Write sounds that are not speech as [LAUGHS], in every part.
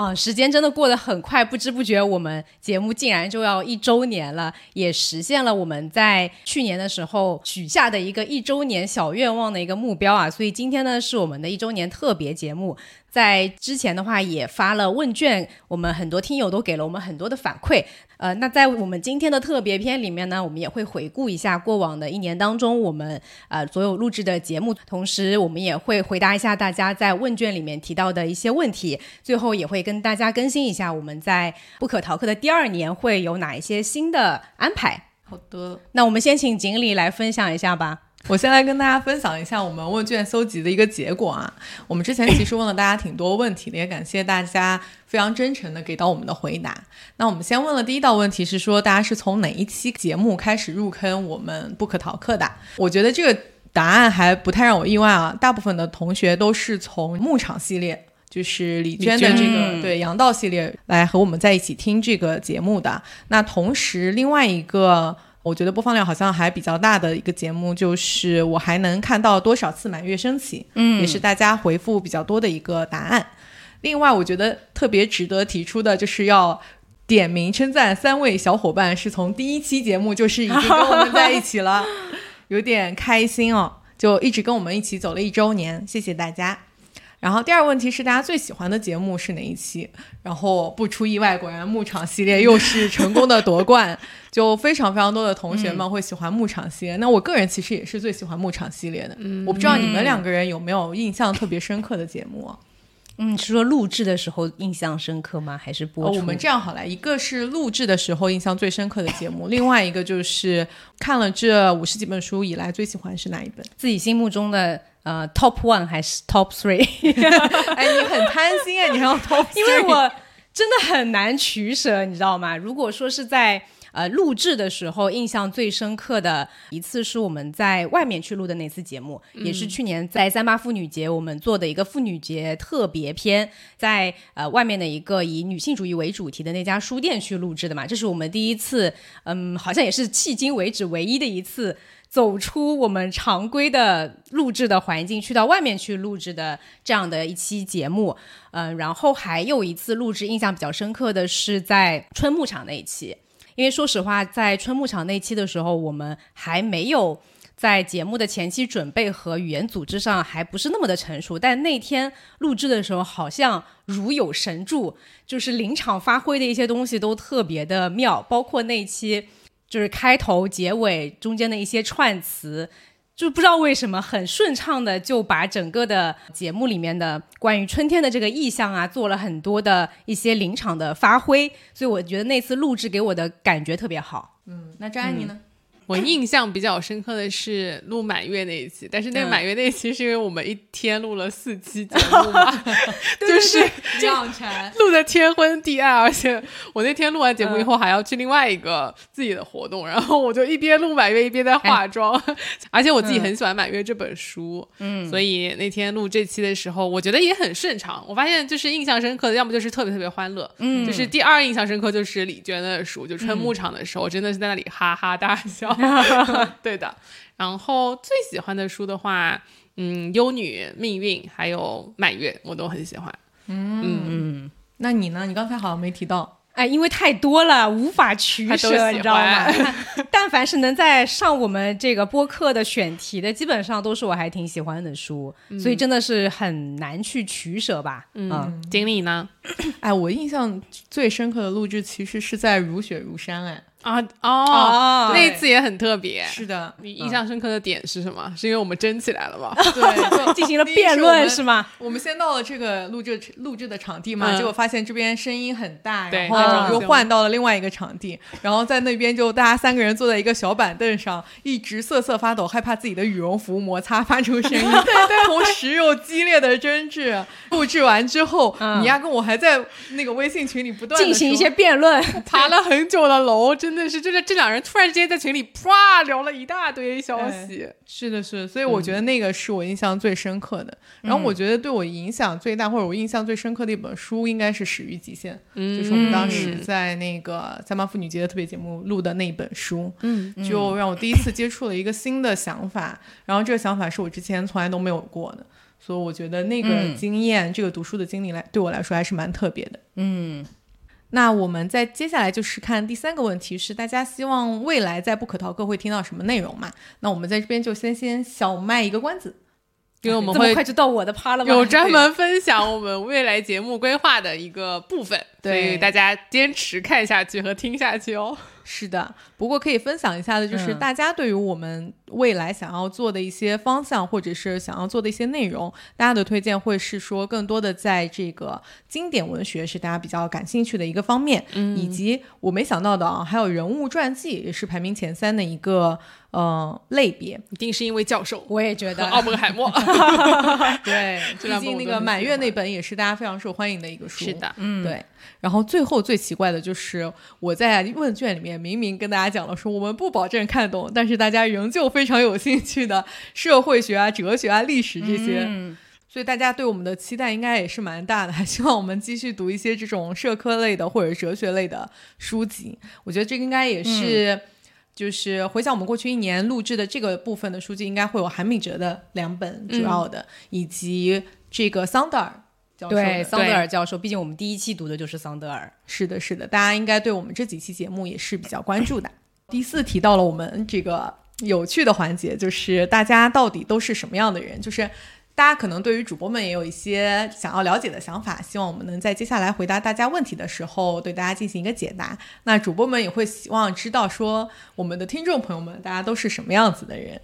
啊，时间真的过得很快，不知不觉我们节目竟然就要一周年了，也实现了我们在去年的时候许下的一个一周年小愿望的一个目标啊！所以今天呢是我们的一周年特别节目。在之前的话也发了问卷，我们很多听友都给了我们很多的反馈。呃，那在我们今天的特别篇里面呢，我们也会回顾一下过往的一年当中我们呃所有录制的节目，同时我们也会回答一下大家在问卷里面提到的一些问题。最后也会跟大家更新一下我们在不可逃课的第二年会有哪一些新的安排。好的，那我们先请锦鲤来分享一下吧。我先来跟大家分享一下我们问卷搜集的一个结果啊。我们之前其实问了大家挺多问题的，也感谢大家非常真诚的给到我们的回答。那我们先问了第一道问题是说，大家是从哪一期节目开始入坑我们不可逃课的？我觉得这个答案还不太让我意外啊。大部分的同学都是从牧场系列，就是李娟的这个对杨道系列来和我们在一起听这个节目的。那同时另外一个。我觉得播放量好像还比较大的一个节目，就是我还能看到多少次满月升起，嗯，也是大家回复比较多的一个答案。另外，我觉得特别值得提出的就是要点名称赞三位小伙伴，是从第一期节目就是已经跟我们在一起了，[LAUGHS] 有点开心哦，就一直跟我们一起走了一周年，谢谢大家。然后第二个问题是大家最喜欢的节目是哪一期？然后不出意外，果然牧场系列又是成功的夺冠，[LAUGHS] 就非常非常多的同学们会喜欢牧场系列。那我个人其实也是最喜欢牧场系列的。我不知道你们两个人有没有印象特别深刻的节目？嗯，是说录制的时候印象深刻吗？还是播出？我们这样好了，一个是录制的时候印象最深刻的节目，另外一个就是看了这五十几本书以来最喜欢是哪一本？自己心目中的。呃，top one 还是 top three？[LAUGHS] 哎，你很贪心啊，你还要 [LAUGHS] top？因为我真的很难取舍，你知道吗？如果说是在呃录制的时候，印象最深刻的一次是我们在外面去录的那次节目，也是去年在三八妇女节我们做的一个妇女节特别篇，在呃外面的一个以女性主义为主题的那家书店去录制的嘛，这是我们第一次，嗯，好像也是迄今为止唯一的一次。走出我们常规的录制的环境，去到外面去录制的这样的一期节目，嗯，然后还有一次录制印象比较深刻的是在春牧场那一期，因为说实话，在春牧场那期的时候，我们还没有在节目的前期准备和语言组织上还不是那么的成熟，但那天录制的时候好像如有神助，就是临场发挥的一些东西都特别的妙，包括那期。就是开头、结尾中间的一些串词，就不知道为什么很顺畅的就把整个的节目里面的关于春天的这个意象啊，做了很多的一些临场的发挥，所以我觉得那次录制给我的感觉特别好。嗯，那张安妮呢？我印象比较深刻的是录满月那一期，但是那个满月那一期是因为我们一天录了四期节目嘛，[LAUGHS] 就是养成 [LAUGHS] 录的天昏地暗，而且我那天录完节目以后还要去另外一个自己的活动，然后我就一边录满月一边在化妆，[LAUGHS] 而且我自己很喜欢满月这本书，嗯，所以那天录这期的时候，我觉得也很顺畅。我发现就是印象深刻的，要么就是特别特别欢乐，嗯，就是第二印象深刻就是李娟的书，就春牧场的时候，真的是在那里哈哈大笑。[LAUGHS] 对的，然后最喜欢的书的话，嗯，《幽女命运》还有《满月》，我都很喜欢。嗯嗯，那你呢？你刚才好像没提到。哎，因为太多了，无法取舍，你知道吗？[LAUGHS] 但凡是能在上我们这个播客的选题的，基本上都是我还挺喜欢的书，所以真的是很难去取舍吧。嗯，经理呢？[COUGHS] 哎，我印象最深刻的录制其实是在《如雪如山》哎。啊哦，哦。那一次也很特别。是的，你印象深刻的点是什么？是因为我们争起来了吗？[LAUGHS] 对，就进行了辩论是吗？我们先到了这个录制录制的场地嘛，嗯。结果发现这边声音很大，对。然后又换到了另外一个场地，然后在那边就大家三个人坐在一个小板凳上，一直瑟瑟发抖，害怕自己的羽绒服摩擦发出声音，[LAUGHS] 对对，同时又激烈的争执。录制完之后，嗯。你丫跟我还在那个微信群里不断地进行一些辩论，[LAUGHS] 爬了很久的楼，真的是，就是这两人突然之间在群里啪聊了一大堆消息。是的，是的，所以我觉得那个是我印象最深刻的。然后我觉得对我影响最大，或者我印象最深刻的一本书，应该是《始于极限》，就是我们当时在那个三八妇女节的特别节目录的那一本书。嗯，就让我第一次接触了一个新的想法，然后这个想法是我之前从来都没有过的，所以我觉得那个嗯经验，这个读书的经历来对我来说还是蛮特别的。嗯，那我们在接下来就是看第三个问题，是大家希望未来在不可逃课会听到什么内容嘛？那我们在这边就先先小卖一个关子，[LAUGHS] 因为我们会快就到我的趴了吗？有专门分享我们未来节目规划的一个部分，所对以大家坚持看下去和听下去哦。[LAUGHS] 是的，不过可以分享一下的，就是嗯大家对于我们未来想要做的一些方向，或者是想要做的一些内容，大家的推荐会是说更多的在这个经典文学是大家比较感兴趣的一个方面，嗯以及我没想到的啊，还有人物传记也是排名前三的一个呃类别。一定是因为教授我也觉得奥本海默。[LAUGHS] 对，[LAUGHS] 这两本毕竟那个满月那本也是大家非常受欢迎的一个书。是的，嗯，对，然后最后最奇怪的就是我在问卷里面明明跟大家讲了说我们不保证看懂，但是大家仍旧非常有兴趣的社会学啊、哲学啊、历史这些，嗯所以大家对我们的期待应该也是蛮大的，还希望我们继续读一些这种社科类的或者哲学类的书籍。我觉得这个应该也是。就是回想我们过去一年录制的这个部分的书籍，应该会有韩敏哲的两本主要的，以及这个桑德尔教授对，桑德尔教授，毕竟我们第一期读的就是桑德尔。是的，是的，大家应该对我们这几期节目也是比较关注的。第四提到了我们这个有趣的环节，就是大家到底都是什么样的人？就是大家可能对于主播们也有一些想要了解的想法，希望我们能在接下来回答大家问题的时候，对大家进行一个解答。那主播们也会希望知道说，我们的听众朋友们大家都是什么样子的人。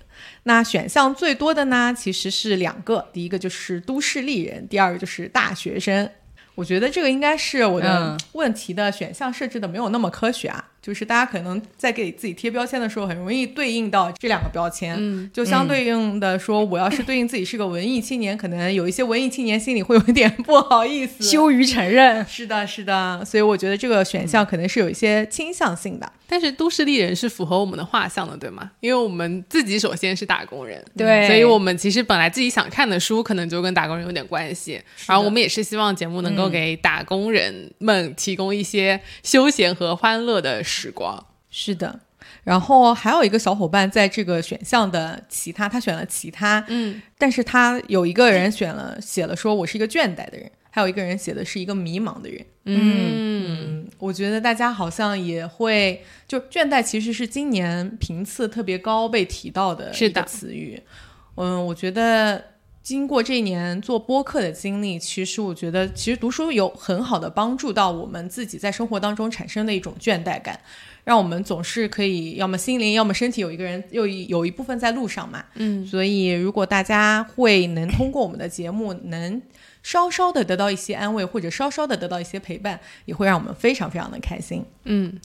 那选项最多的呢，其实是两个，第一个就是都市丽人，第二个就是大学生。我觉得这个应该是我的问题的选项设置的没有那么科学啊，就是大家可能在给自己贴标签的时候，很容易对应到这两个标签，嗯，就相对应的说，我要是对应自己是个文艺青年，可能有一些文艺青年心里会有一点 [LAUGHS] 不好意思。羞于承认，是的，是的，所以我觉得这个选项可能是有一些倾向性的。但是都市丽人是符合我们的画像的，对吗？因为我们自己首先是打工人，对所以我们其实本来自己想看的书，可能就跟打工人有点关系。然后我们也是希望节目能够给打工人们提供一些休闲和欢乐的时光。是的，然后还有一个小伙伴在这个选项的其他，他选了其他，嗯，但是他有一个人选了写了说我是一个倦怠的人，还有一个人写的是一个迷茫的人。嗯，嗯，我觉得大家好像也会，就倦怠其实是今年频次特别高被提到的一个词语。嗯，我觉得经过这一年做播客的经历，其实我觉得其实读书有很好的帮助到我们自己在生活当中产生的一种倦怠感，让我们总是可以要么心灵要么身体有一个人又一有一部分在路上嘛。嗯，所以如果大家会能通过我们的节目能。稍稍的得到一些安慰，或者稍稍的得到一些陪伴，也会让我们非常非常的开心。嗯，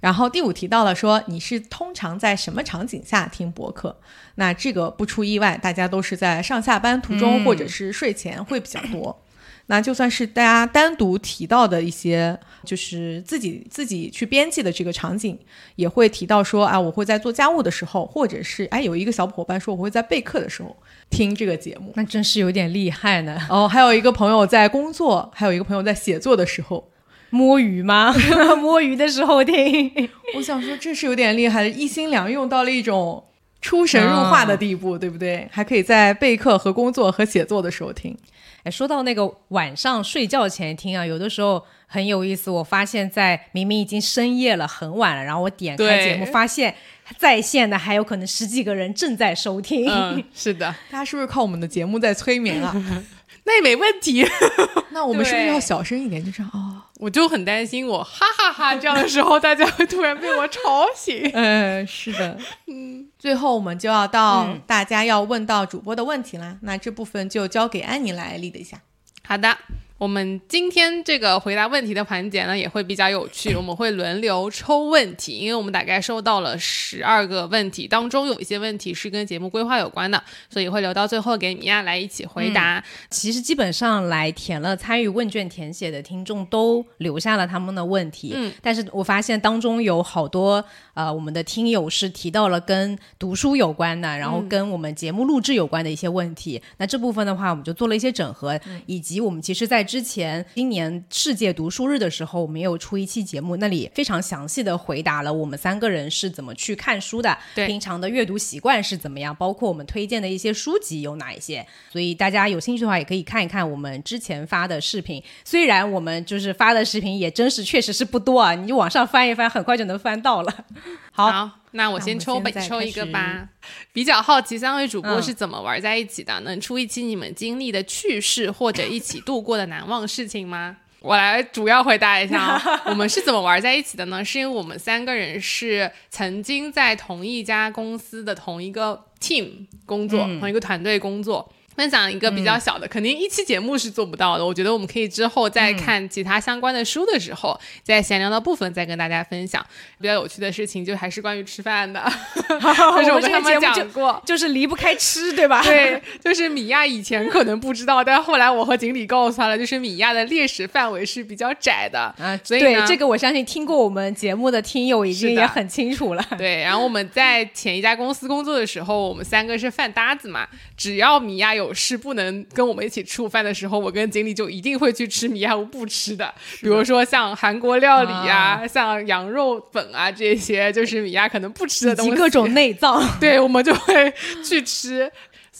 然后第五提到了说，你是通常在什么场景下听播客？那这个不出意外，大家都是在上下班途中、嗯或者是睡前会比较多。那就算是大家单独提到的一些，就是自己自己去编辑的这个场景，也会提到说啊，我会在做家务的时候，或者是哎，有一个小伙伴说我会在备课的时候听这个节目。那真是有点厉害呢。哦，还有一个朋友在工作，还有一个朋友在写作的时候，摸鱼吗？[LAUGHS] 摸鱼的时候听。[LAUGHS] 我想说这是有点厉害的，一心两用到了一种出神入化的地步，对不对？还可以在备课和工作和写作的时候听。哎，说到那个晚上睡觉前听啊，有的时候很有意思。我发现，在明明已经深夜了，很晚了，然后我点开节目，发现在线的还有可能十几个人正在收听。嗯，[LAUGHS] 是的，大家是不是靠我们的节目在催眠啊？那也没问题。那我们是不是要小声一点？就是哦，我就很担心我哈哈哈这样的时候，大家会突然被我吵醒。[LAUGHS] 嗯，是的，嗯。最后我们就要到大家要问到主播的问题啦，那这部分就交给安妮来理的一下。好的。我们今天这个回答问题的环节呢，也会比较有趣。[LAUGHS] 我们会轮流抽问题，因为我们大概收到了十二个问题，当中有一些问题是跟节目规划有关的，所以会留到最后给米娅来一起回答。其实基本上来填了参与问卷填写的听众都留下了他们的问题，嗯，但是我发现当中有好多呃，我们的听友是提到了跟读书有关的，然后跟我们节目录制有关的一些问题。那这部分的话，我们就做了一些整合，以及我们其实在之前今年世界读书日的时候，我们有出一期节目，那里非常详细的回答了我们三个人是怎么去看书的，平常的阅读习惯是怎么样，包括我们推荐的一些书籍有哪一些。所以大家有兴趣的话，也可以看一看我们之前发的视频。虽然我们就是发的视频也真是确实是不多啊，你往上翻一翻，很快就能翻到了。好，那我先抽，抽一个吧。比较好奇三位主播是怎么玩在一起的，能出一期你们经历的趣事或者一起度过的难忘事情吗？我来主要回答一下啊，[LAUGHS] 我们是怎么玩在一起的呢？是因为我们三个人是曾经在同一家公司的同一个 team 工作，同一个团队工作。分享一个比较小的，肯定一期节目是做不到的。我觉得我们可以之后在看其他相关的书的时候，在闲聊的部分再跟大家分享比较有趣的事情，就还是关于吃饭的。[LAUGHS] 就是我跟他们讲过，就是离不开吃，对吧？[LAUGHS] 对，就是米娅以前可能不知道，但后来我和锦鲤告诉他了，就是米娅的猎食范围是比较窄的啊。所以对这个，我相信听过我们节目的听友已经也很清楚了。对，然后我们在前一家公司工作的时候，我们三个是饭搭子嘛，只要米娅有。有事不能跟我们一起吃午饭的时候，我跟经理就一定会去吃米亚我不吃的，比如说像韩国料理呀，像羊肉粉啊这些，就是米亚可能不吃的东西，各种内脏，[LAUGHS] 对我们就会去吃。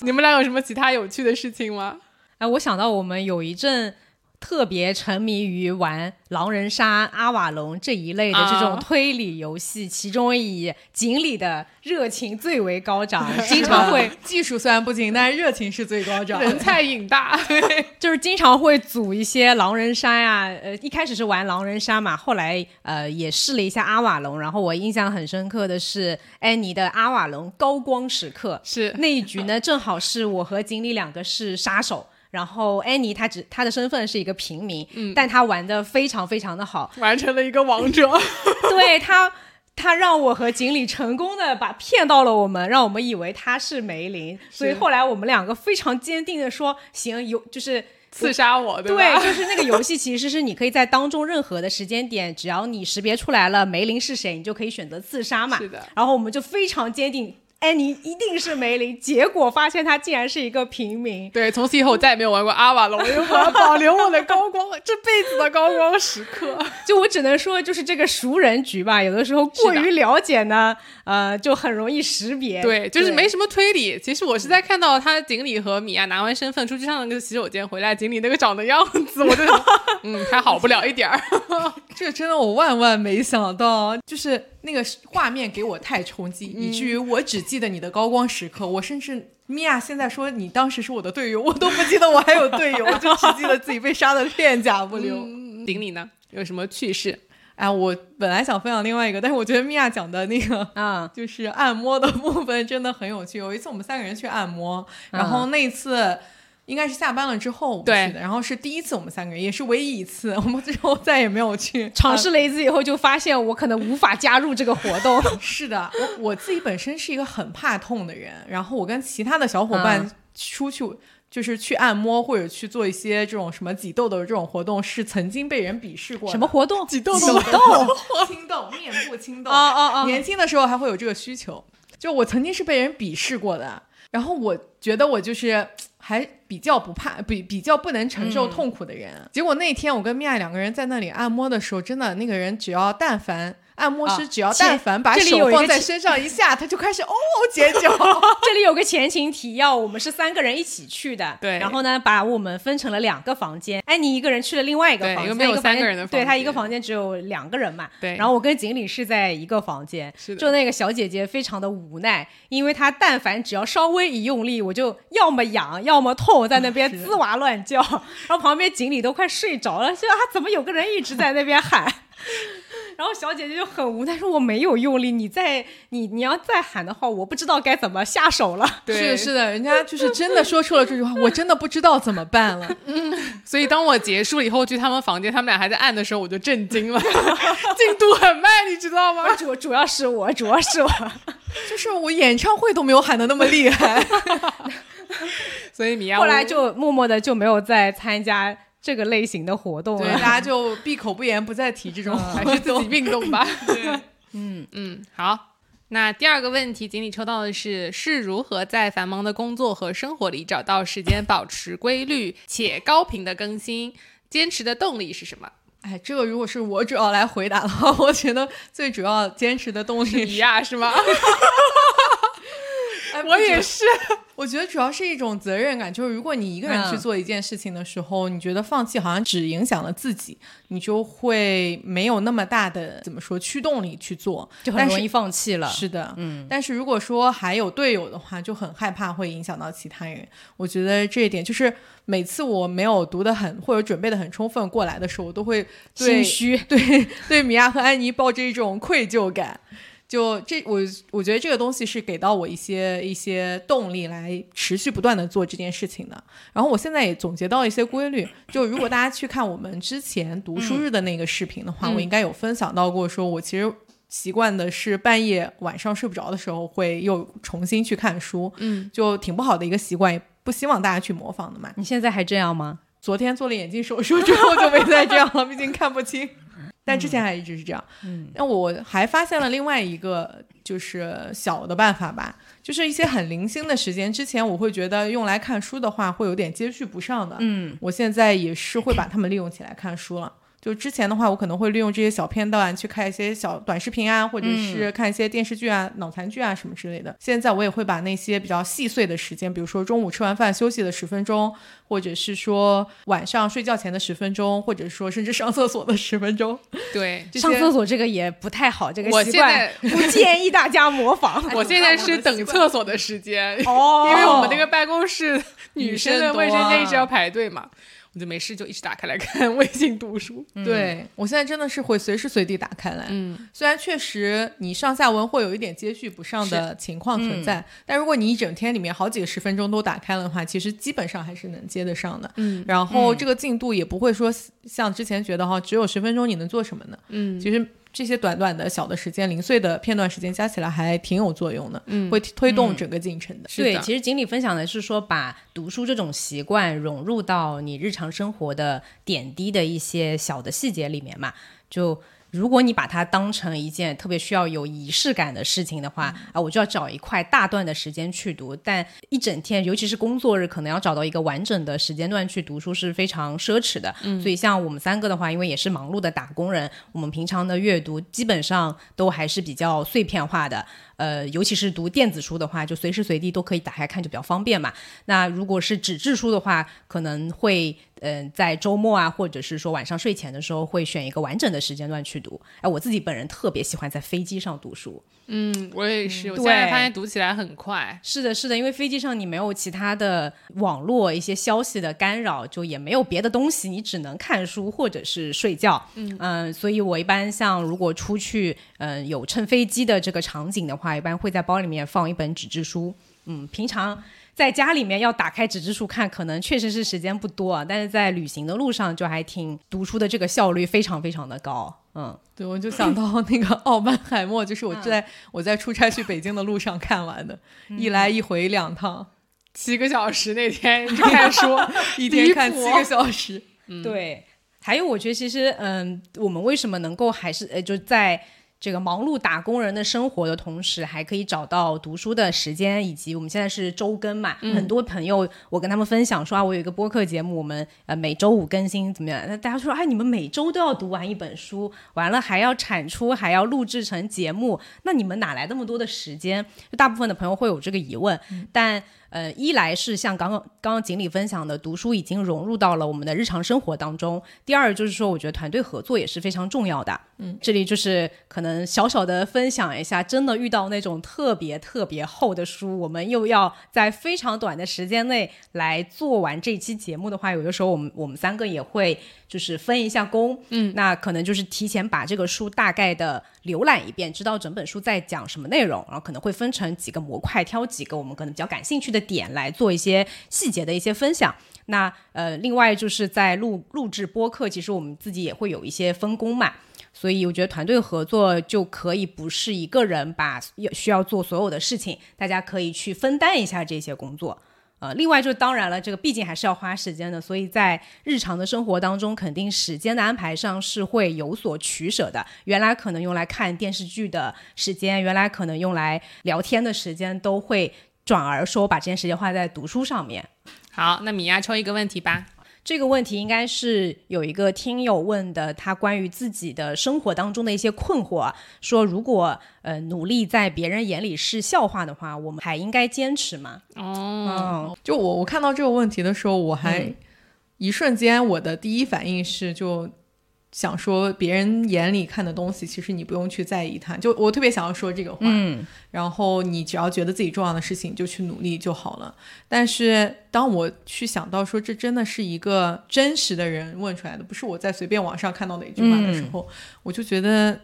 你们俩有什么其他有趣的事情吗？哎，我想到我们有一阵。特别沉迷于玩狼人杀、阿瓦隆这一类的这种推理游戏，其中以锦鲤的热情最为高涨，[LAUGHS] 经常会技术虽然不行，[LAUGHS] 但是热情是最高涨，人菜瘾大。[LAUGHS] 对，就是经常会组一些狼人杀呀，呃，一开始是玩狼人杀嘛，后来呃也试了一下阿瓦隆，然后我印象很深刻的是安妮的阿瓦隆高光时刻，是。那一局呢，正好是我和锦鲤两个是杀手。然后安妮她只她的身份是一个平民，嗯，但她玩的非常非常的好，完成了一个王者。[LAUGHS] 对她，她让我和锦鲤成功的把骗到了我们，让我们以为她是梅林，所以后来我们两个非常坚定的说，行，有就是刺杀我，对对，就是那个游戏其实是你可以在当中任何的时间点，只要你识别出来了梅林是谁，你就可以选择刺杀嘛。是的，然后我们就非常坚定。安妮一定是梅林，结果发现他竟然是一个平民。对，从此以后我再也没有玩过阿瓦隆，因为我要保留我的高光，这辈子的高光时刻。就我只能说，就是这个熟人局吧，有的时候过于了解呢，呃，就很容易识别。对，就是没什么推理。其实我是在看到他锦鲤和米娅拿完身份出去上那个洗手间回来，锦鲤那个长的样子，我就嗯，还好不了一点儿。[LAUGHS] 这真的我万万没想到，就是那个画面给我太冲击，以至于我只记得你的高光时刻。我甚至米娅现在说你当时是我的队友，我都不记得我还有队友，我就只记得自己被杀的片甲不留。顶你呢？有什么趣事？哎，我本来想分享另外一个，但是我觉得米娅讲的那个 [LAUGHS] 啊，就是按摩的部分真的很有趣。有一次我们三个人去按摩，然后那次。应该是下班了之后去的，然后是第一次我们三个人，也是唯一一次，我们之后再也没有去尝试了一次以后，就发现我可能无法加入这个活动。[LAUGHS] 是的，我我自己本身是一个很怕痛的人，然后我跟其他的小伙伴出去就是去按摩或者去做一些这种什么挤痘痘的这种活动，是曾经被人鄙视过。什么活动？挤痘痘？[LAUGHS] 面部清痘？啊啊啊！年轻的时候还会有这个需求，就我曾经是被人鄙视过的，然后我觉得我就是。还比较不怕，比比较不能承受痛苦的人。结果那天我跟米娅两个人在那里按摩的时候，真的那个人只要但凡按摩师啊只要但凡把这里有手放在身上一下，他就开始哦尖叫。[LAUGHS] 这里有个前情提要，我们是三个人一起去的，对。然后呢，把我们分成了两个房间，安妮一个人去了另外一个房间，没有三个人的房间对他一个房间只有两个人嘛，对。然后我跟锦鲤是在一个房间，是的。就那个小姐姐非常的无奈，因为她但凡只要稍微一用力，我就要么痒，要么痛，在那边滋哇乱叫，[LAUGHS] 然后旁边锦鲤都快睡着了，就啊怎么有个人一直在那边喊。然后小姐姐就很无奈说：“我没有用力，你再你你要再喊的话，我不知道该怎么下手了。”是对，的，是的，人家就是真的说出了这句话，我真的不知道怎么办了。[LAUGHS] 嗯所以当我结束了以后去他们房间，他们俩还在按的时候，我就震惊了，[LAUGHS] 进度很慢，你知道吗？主主要是我，主要是我。[LAUGHS] 就是我演唱会都没有喊的那么厉害。所以米娅后来就默默的就没有再参加这个类型的活动对，了。大家就闭口不言，不再提这种还是自己运动吧。[LAUGHS] 对，嗯嗯，好。那第二个问题，锦鲤抽到的是是如何在繁忙的工作和生活里找到时间保持规律且高频的更新？坚持的动力是什么？哎，这个如果是我主要来回答的话，我觉得最主要坚持的动力米娅是吗？[LAUGHS] 也是。[LAUGHS] 我觉得主要是一种责任感，就是如果你一个人去嗯做一件事情的时候，你觉得放弃好像只影响了自己，你就会没有那么大的怎么说驱动力去做，就很容易放弃了。是的，嗯，但是如果说还有队友的话，就很害怕会影响到其他人。我觉得这一点就是每次我没有读得很或者准备的很充分过来的时候，我都会心虚。对对米娅和安妮抱着一种愧疚感。就这，我我觉得这个东西是给到我一些一些动力，来持续不断的做这件事情的。然后我现在也总结到一些规律，就如果大家去看我们之前读书日的那个视频的话，嗯我应该有分享到过，说我其实习惯的是半夜晚上睡不着的时候，会又重新去看书，嗯，就挺不好的一个习惯，也不希望大家去模仿的嘛。你现在还这样吗？昨天做了眼睛手术之后就没再这样了，毕竟看不清。但之前还一直是这样。嗯，那我还发现了另外一个就是小的办法吧，就是一些很零星的时间。之前我会觉得用来看书的话会有点接续不上的，嗯，我现在也是会把它们利用起来看书了。就之前的话，我可能会利用这些小片段去看一些小短视频啊，或者是看一些电视剧啊、脑残剧啊什么之类的。现在我也会把那些比较细碎的时间，比如说中午吃完饭休息的十分钟，或者是说晚上睡觉前的十分钟，或者说甚至上厕所的十分钟，[LAUGHS] 对。上厕所这个也不太好，这个习惯在不建议大家模仿。[LAUGHS] 我现在是等厕所的时间，哦因为我们那个办公室女女生的卫生间一直啊要排队嘛，我就没事就一直打开来看 [LAUGHS] 微信读书。对我现在真的是会随时随地打开来。嗯，虽然确实你上下文会有一点接续不上的情况存在，但如果你一整天里面好几个十分钟都打开了的话，其实基本上还是能接得上的。嗯，然后这个进度也不会说像之前觉得哈，只有十分钟你能做什么呢？嗯，其实这些短短的小的时间、零碎的片段时间加起来还挺有作用的，嗯会推动整个进程的。对，是的其实锦鲤分享的是说，把读书这种习惯融入到你日常生活的点滴的一些小的细节里面嘛。就如果你把它当成一件特别需要有仪式感的事情的话，啊，我就要找一块大段的时间去读。但一整天，尤其是工作日，可能要找到一个完整的时间段去读书是非常奢侈的。所以像我们三个的话，因为也是忙碌的打工人，我们平常的阅读基本上都还是比较碎片化的。呃，尤其是读电子书的话，就随时随地都可以打开看，就比较方便嘛。那如果是纸质书的话，可能会嗯、在周末啊，或者是说晚上睡前的时候，会选一个完整的时间段去读。哎，我自己本人特别喜欢在飞机上读书。嗯，我也是，我对现在发现读起来很快。是的，是的，因为飞机上你没有其他的网络一些消息的干扰，就也没有别的东西，你只能看书或者是睡觉。嗯所以我一般像如果出去，嗯、有乘飞机的这个场景的话，一般会在包里面放一本纸质书。嗯，平常在家里面要打开纸质书看，可能确实是时间不多啊，但是在旅行的路上就还挺读书的这个效率非常非常的高。嗯，对，我就想到那个《奥本海默》，就是我在、我在出差去北京的路上看完的，一来一回两趟，七个小时那天就看书，[LAUGHS] 一天看七个小时。对。还有，我觉得其实，嗯，我们为什么能够还是呃，就在这个忙碌打工人的生活的同时，还可以找到读书的时间，以及我们现在是周更嘛，很多朋友我跟他们分享说啊，我有一个播客节目，我们呃每周五更新怎么样？那大家说哎，你们每周都要读完一本书，完了还要产出，还要录制成节目，那你们哪来那么多的时间？就大部分的朋友会有这个疑问，但。呃，一来是像刚刚刚刚锦鲤分享的，读书已经融入到了我们的日常生活当中。第二就是说，我觉得团队合作也是非常重要的。嗯，这里就是可能小小的分享一下，真的遇到那种特别特别厚的书，我们又要在非常短的时间内来做完这期节目的话，有的时候我们我们三个也会就是分一下工。嗯，那可能就是提前把这个书大概的浏览一遍，知道整本书在讲什么内容，然后可能会分成几个模块，挑几个我们可能比较感兴趣的。点来做一些细节的一些分享。那呃，另外就是在录录制播客，其实我们自己也会有一些分工嘛。所以我觉得团队合作就可以不是一个人把要需要做所有的事情，大家可以去分担一下这些工作。呃，另外就当然了，这个毕竟还是要花时间的，所以在日常的生活当中，肯定时间的安排上是会有所取舍的。原来可能用来看电视剧的时间，原来可能用来聊天的时间，都会。转而说把这件时间花在读书上面。好，那米娅抽一个问题吧。这个问题应该是有一个听友问的，他关于自己的生活当中的一些困惑，说如果呃努力在别人眼里是笑话的话，我们还应该坚持吗？哦，就我我看到这个问题的时候，我还一瞬间我的第一反应是就。想说别人眼里看的东西，其实你不用去在意它。就我特别想要说这个话，然后你只要觉得自己重要的事情就去努力就好了。但是当我去想到说这真的是一个真实的人问出来的，不是我在随便网上看到的一句话的时候，我就觉得，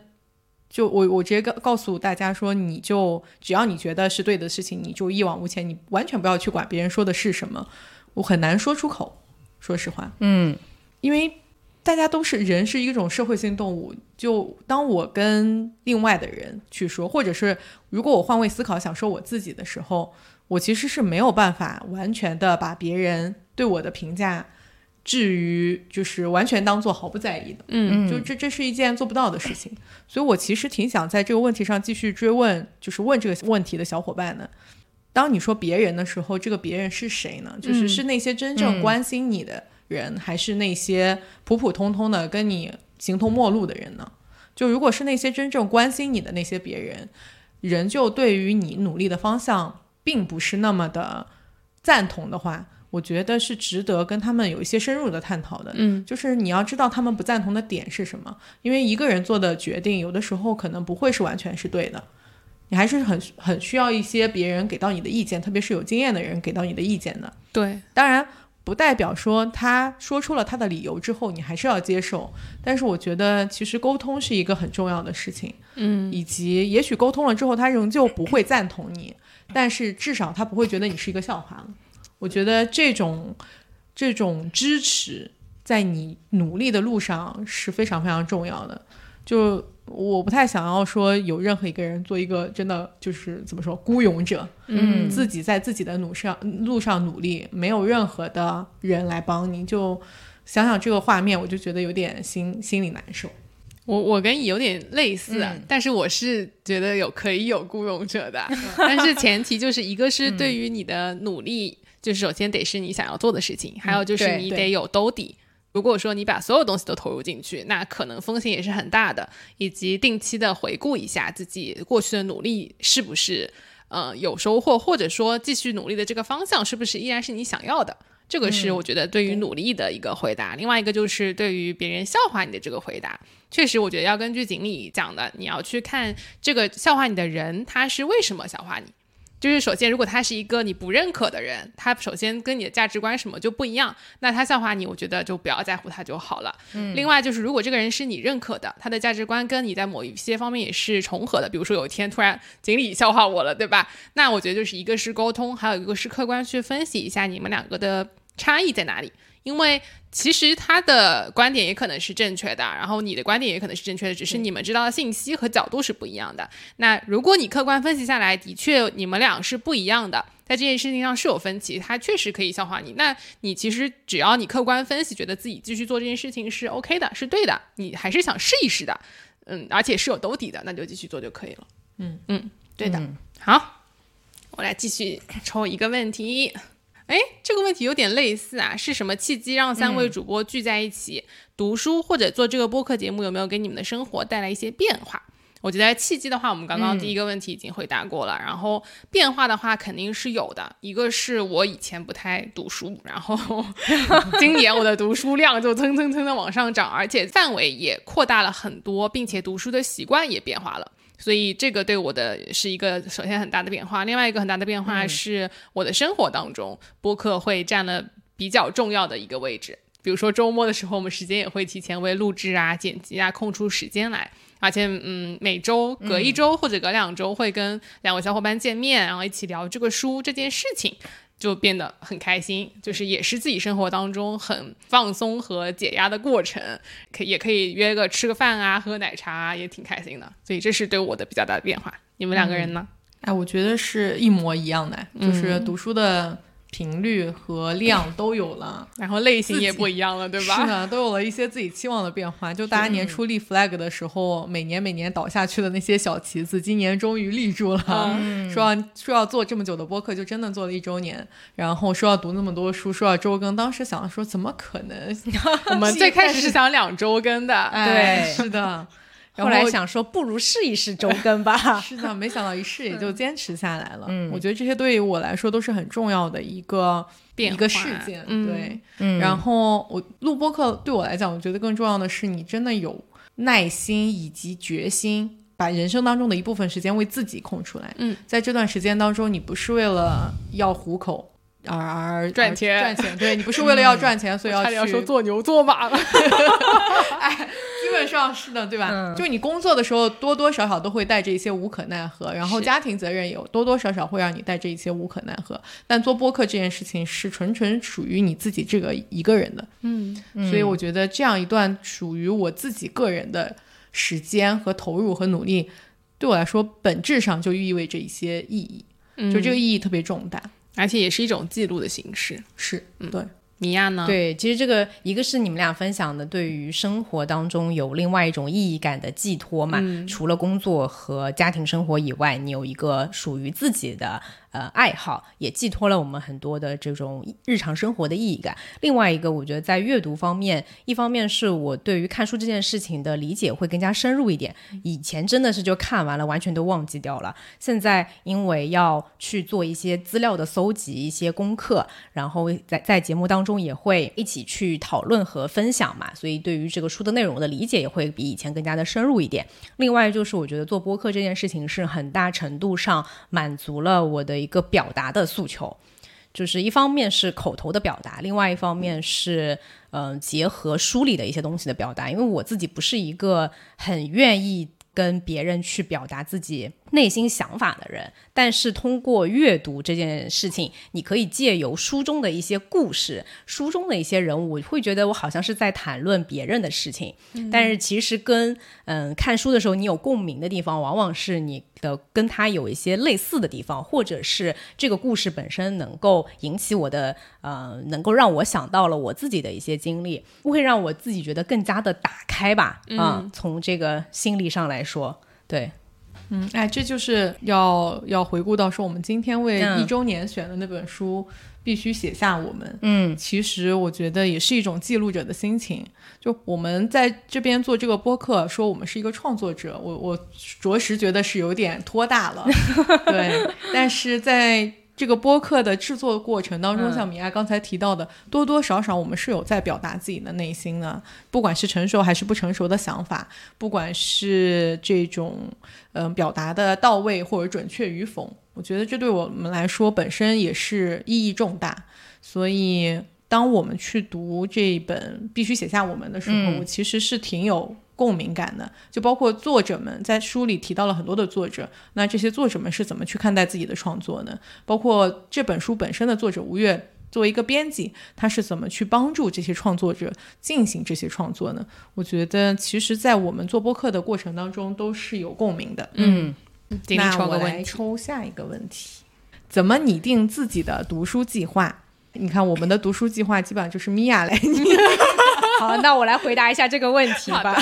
就我我直接告告诉大家说，你就只要你觉得是对的事情，你就一往无前，你完全不要去管别人说的是什么。我很难说出口，说实话，嗯，因为。大家都是人，是一种社会性动物。就当我跟另外的人去说，或者是如果我换位思考想说我自己的时候，我其实是没有办法完全的把别人对我的评价置于就是完全当做毫不在意的。嗯，就这这是一件做不到的事情。所以我其实挺想在这个问题上继续追问，就是问这个问题的小伙伴呢。当你说别人的时候，这个别人是谁呢？就是是那些真正关心你的。人还是那些普普通通的跟你形同陌路的人呢？就如果是那些真正关心你的那些别人，人就对于你努力的方向并不是那么的赞同的话，我觉得是值得跟他们有一些深入的探讨的。嗯，就是你要知道他们不赞同的点是什么，因为一个人做的决定有的时候可能不会是完全是对的，你还是很很需要一些别人给到你的意见，特别是有经验的人给到你的意见的。对，当然。不代表说他说出了他的理由之后，你还是要接受。但是我觉得，其实沟通是一个很重要的事情，嗯，以及也许沟通了之后，他仍旧不会赞同你，但是至少他不会觉得你是一个笑话了。我觉得这种这种支持，在你努力的路上是非常非常重要的。就我不太想要说有任何一个人做一个真的就是怎么说孤勇者，嗯，自己在自己的路上路上努力，没有任何的人来帮你，就想想这个画面，我就觉得有点心心里难受。我我跟你有点类似，但是我是觉得有可以有孤勇者的，[LAUGHS] 但是前提就是一个是对于你的努力，就是首先得是你想要做的事情，还有就是你得有兜底。如果说你把所有东西都投入进去，那可能风险也是很大的。以及定期的回顾一下自己过去的努力是不是呃有收获，或者说继续努力的这个方向是不是依然是你想要的？这个是我觉得对于努力的一个回答。另外一个就是对于别人笑话你的这个回答，确实我觉得要根据锦鲤讲的，你要去看这个笑话你的人他是为什么笑话你。就是首先，如果他是一个你不认可的人，他首先跟你的价值观什么就不一样，那他笑话你，我觉得就不要在乎他就好了。嗯。另外就是，如果这个人是你认可的，他的价值观跟你在某一些方面也是重合的，比如说有一天突然锦鲤笑话我了，对吧？那我觉得就是一个是沟通，还有一个是客观去分析一下你们两个的差异在哪里，因为。其实他的观点也可能是正确的，然后你的观点也可能是正确的，只是你们知道的信息和角度是不一样的。那如果你客观分析下来，的确你们俩是不一样的，在这件事情上是有分歧，他确实可以笑话你。那你其实只要你客观分析，觉得自己继续做这件事情是 OK 的，是对的，你还是想试一试的。嗯，而且是有兜底的，那就继续做就可以了。嗯嗯，对的。嗯好，我来继续抽一个问题。哎，这个问题有点类似啊，是什么契机让三位主播聚在一起、读书或者做这个播客节目？有没有给你们的生活带来一些变化？我觉得契机的话，我们刚刚第一个问题已经回答过了。然后变化的话，肯定是有的。一个是我以前不太读书，然后 [LAUGHS] 今年我的读书量就蹭蹭蹭的往上涨，而且范围也扩大了很多，并且读书的习惯也变化了。所以这个对我的是一个首先很大的变化。另外一个很大的变化是我的生活当中，播客会占了比较重要的一个位置。比如说周末的时候，我们时间也会提前为录制啊、剪辑啊空出时间来。而且，嗯，每周隔一周或者隔两周会跟两位小伙伴见面，然后一起聊这个书这件事情，就变得很开心。就是也是自己生活当中很放松和解压的过程，可也可以约个吃个饭啊，喝奶茶啊，也挺开心的。所以这是对我的比较大的变化。你们两个人呢？哎，我觉得是一模一样的，就是读书的频率和量都有了。[LAUGHS] 然后类型也不一样了，对吧？是的，都有了一些自己期望的变化。就大家年初立 flag 的时候，每年每年倒下去的那些小旗子，今年终于立住了。嗯 [LAUGHS] 说要说要做这么久的播客，就真的做了一周年。然后说要读那么多书，说要周更，当时想说怎么可能？[LAUGHS] 我们最开始是想两周更的，哎，对是的。然后来想说，不如试一试周更吧。[LAUGHS] 是的，没想到一试也就坚持下来了。嗯我觉得这些对于我来说都是很重要的一个变一个化事件。嗯对，嗯然后我录播课对我来讲，我觉得更重要的是你真的有耐心以及决心，把人生当中的一部分时间为自己空出来。嗯，在这段时间当中，你不是为了要糊口。而而而赚钱赚钱，对你不是为了要赚钱，所以要去说做牛做马了。[LAUGHS] 哎基本上是的，对吧？嗯就你工作的时候，多多少少都会带着一些无可奈何，然后家庭责任有多多少少会让你带着一些无可奈何。但做播客这件事情是纯纯属于你自己这个一个人的，嗯，所以我觉得这样一段属于我自己个人的时间和投入和努力，对我来说本质上就意味着一些意义，就这个意义特别重大。而且也是一种记录的形式。是，嗯对，米娅呢？，对，其实这个一个是你们俩分享的，对于生活当中有另外一种意义感的寄托嘛。除了工作和家庭生活以外，你有一个属于自己的呃爱好，也寄托了我们很多的这种日常生活的意义感。另外一个，我觉得在阅读方面，一方面是我对于看书这件事情的理解会更加深入一点。以前真的是就看完了，完全都忘记掉了。现在因为要去做一些资料的搜集、一些功课，然后在在节目当中也会一起去讨论和分享嘛，所以对于这个书的内容的理解也会比以前更加的深入一点。另外就是我觉得做播客这件事情是很大程度上满足了我的一个表达的诉求。就是一方面是口头的表达，另外一方面是嗯、呃结合书里的一些东西的表达。因为我自己不是一个很愿意跟别人去表达自己内心想法的人，但是通过阅读这件事情，你可以借由书中的一些故事、书中的一些人物，会觉得我好像是在谈论别人的事情，但是其实跟嗯看书的时候你有共鸣的地方，往往是你的跟他有一些类似的地方，或者是这个故事本身能够引起我的呃，能够让我想到了我自己的一些经历，会让我自己觉得更加的打开吧。啊、从这个心理上来说，对，嗯，哎，这就是要要回顾到说，我们今天为嗯一周年选的那本书，必须写下我们。嗯其实我觉得也是一种记录者的心情。就我们在这边做这个播客，说我们是一个创作者，我我着实觉得是有点拖大了。[LAUGHS] 对，但是在这个播客的制作过程当中，嗯像米娅刚才提到的，多多少少我们是有在表达自己的内心的，不管是成熟还是不成熟的想法，不管是这种嗯、表达的到位或者准确与否，我觉得这对我们来说本身也是意义重大。所以，当我们去读这一本《必须写下我们》的时候，嗯我其实是挺有共鸣感的。就包括作者们在书里提到了很多的作者，那这些作者们是怎么去看待自己的创作呢？包括这本书本身的作者吴越。作为一个编辑，他是怎么去帮助这些创作者进行这些创作呢？我觉得，其实，在我们做播客的过程当中，都是有共鸣的。嗯那我来抽下一个问题：怎么拟定自己的读书计划？你看，我们的读书计划基本上就是米娅来拟。[LAUGHS] [LAUGHS] 好，那我来回答一下这个问题吧。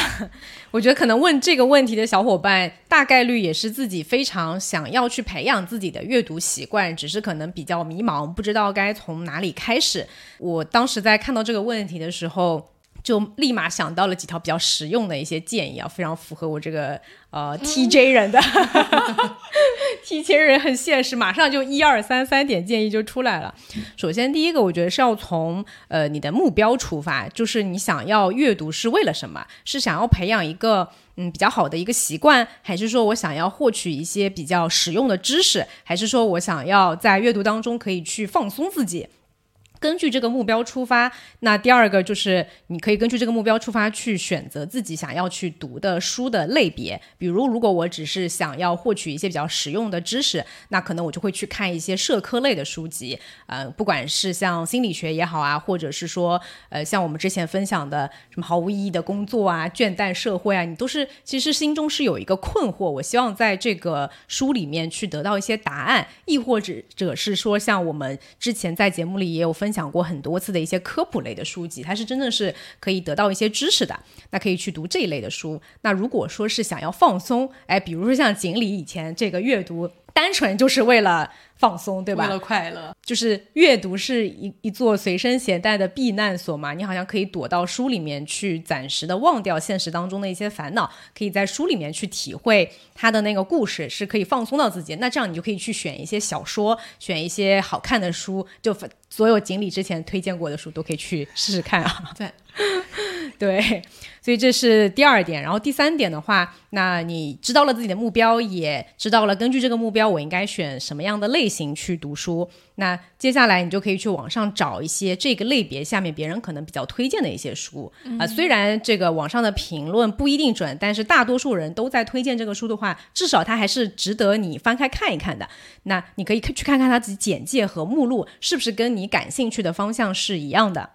我觉得可能问这个问题的小伙伴，大概率也是自己非常想要去培养自己的阅读习惯，只是可能比较迷茫，不知道该从哪里开始。我当时在看到这个问题的时候。就立马想到了几条比较实用的一些建议啊，非常符合我这个呃 TJ 人的 [LAUGHS] [LAUGHS] TJ 人很现实，马上就一二三三点建议就出来了。首先，第一个我觉得是要从呃你的目标出发，就是你想要阅读是为了什么？是想要培养一个嗯比较好的一个习惯，还是说我想要获取一些比较实用的知识，还是说我想要在阅读当中可以去放松自己？根据这个目标出发，那第二个就是你可以根据这个目标出发去选择自己想要去读的书的类别。比如，如果我只是想要获取一些比较实用的知识，那可能我就会去看一些社科类的书籍。呃，不管是像心理学也好啊，或者是说呃像我们之前分享的什么毫无意义的工作啊、倦怠社会啊，你都是其实心中是有一个困惑，我希望在这个书里面去得到一些答案，亦或者者是说像我们之前在节目里也有分。讲过很多次的一些科普类的书籍，它是真的是可以得到一些知识的，那可以去读这一类的书。那如果说是想要放松，哎，比如说像锦鲤以前这个阅读。单纯就是为了放松，对吧？为了快乐，就是阅读是一一座随身携带的避难所嘛。你好像可以躲到书里面去，暂时的忘掉现实当中的一些烦恼，可以在书里面去体会他的那个故事，是可以放松到自己。那这样你就可以去选一些小说，选一些好看的书，就所有锦鲤之前推荐过的书都可以去试试看啊。[LAUGHS] 对。对，所以这是第二点。然后第三点的话，那你知道了自己的目标，也知道了根据这个目标，我应该选什么样的类型去读书。那接下来你就可以去网上找一些这个类别下面别人可能比较推荐的一些书啊。虽然这个网上的评论不一定准，但是大多数人都在推荐这个书的话，至少它还是值得你翻开看一看的。那你可以去看看它自己简介和目录是不是跟你感兴趣的方向是一样的。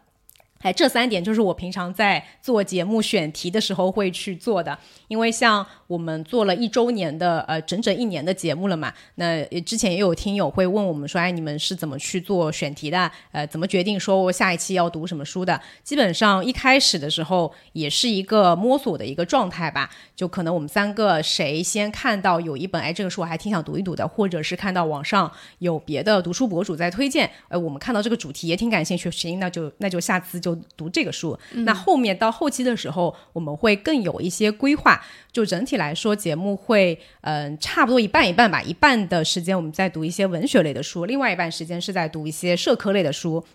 哎，这三点就是我平常在做节目选题的时候会去做的。因为像我们做了一周年的，呃，整整一年的节目了嘛，那之前也有听友会问我们说，哎，你们是怎么去做选题的？呃，怎么决定说我下一期要读什么书的？基本上一开始的时候也是一个摸索的一个状态吧，就可能我们三个谁先看到有一本，哎，这个书我还挺想读一读的，或者是看到网上有别的读书博主在推荐，呃，我们看到这个主题也挺感兴趣，行，那就那就下次就读这个书。那后面到后期的时候，我们会更有一些规划。就整体来说，节目会嗯差不多一半一半吧，一半的时间我们在读一些文学类的书，另外一半时间是在读一些社科类的书。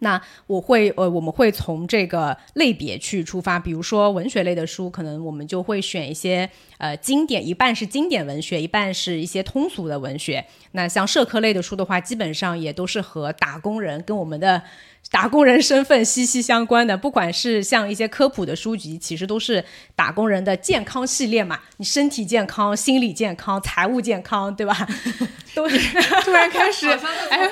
那我会呃，我们会从这个类别去出发，比如说文学类的书，可能我们就会选一些呃经典，一半是经典文学，一半是一些通俗的文学。那像社科类的书的话，基本上也都是和打工人跟我们的。打工人身份息息相关的，不管是像一些科普的书籍，其实都是打工人的健康系列嘛。你身体健康、心理健康、财务健康，对吧？[LAUGHS] 都是 [LAUGHS] 突然开始哎，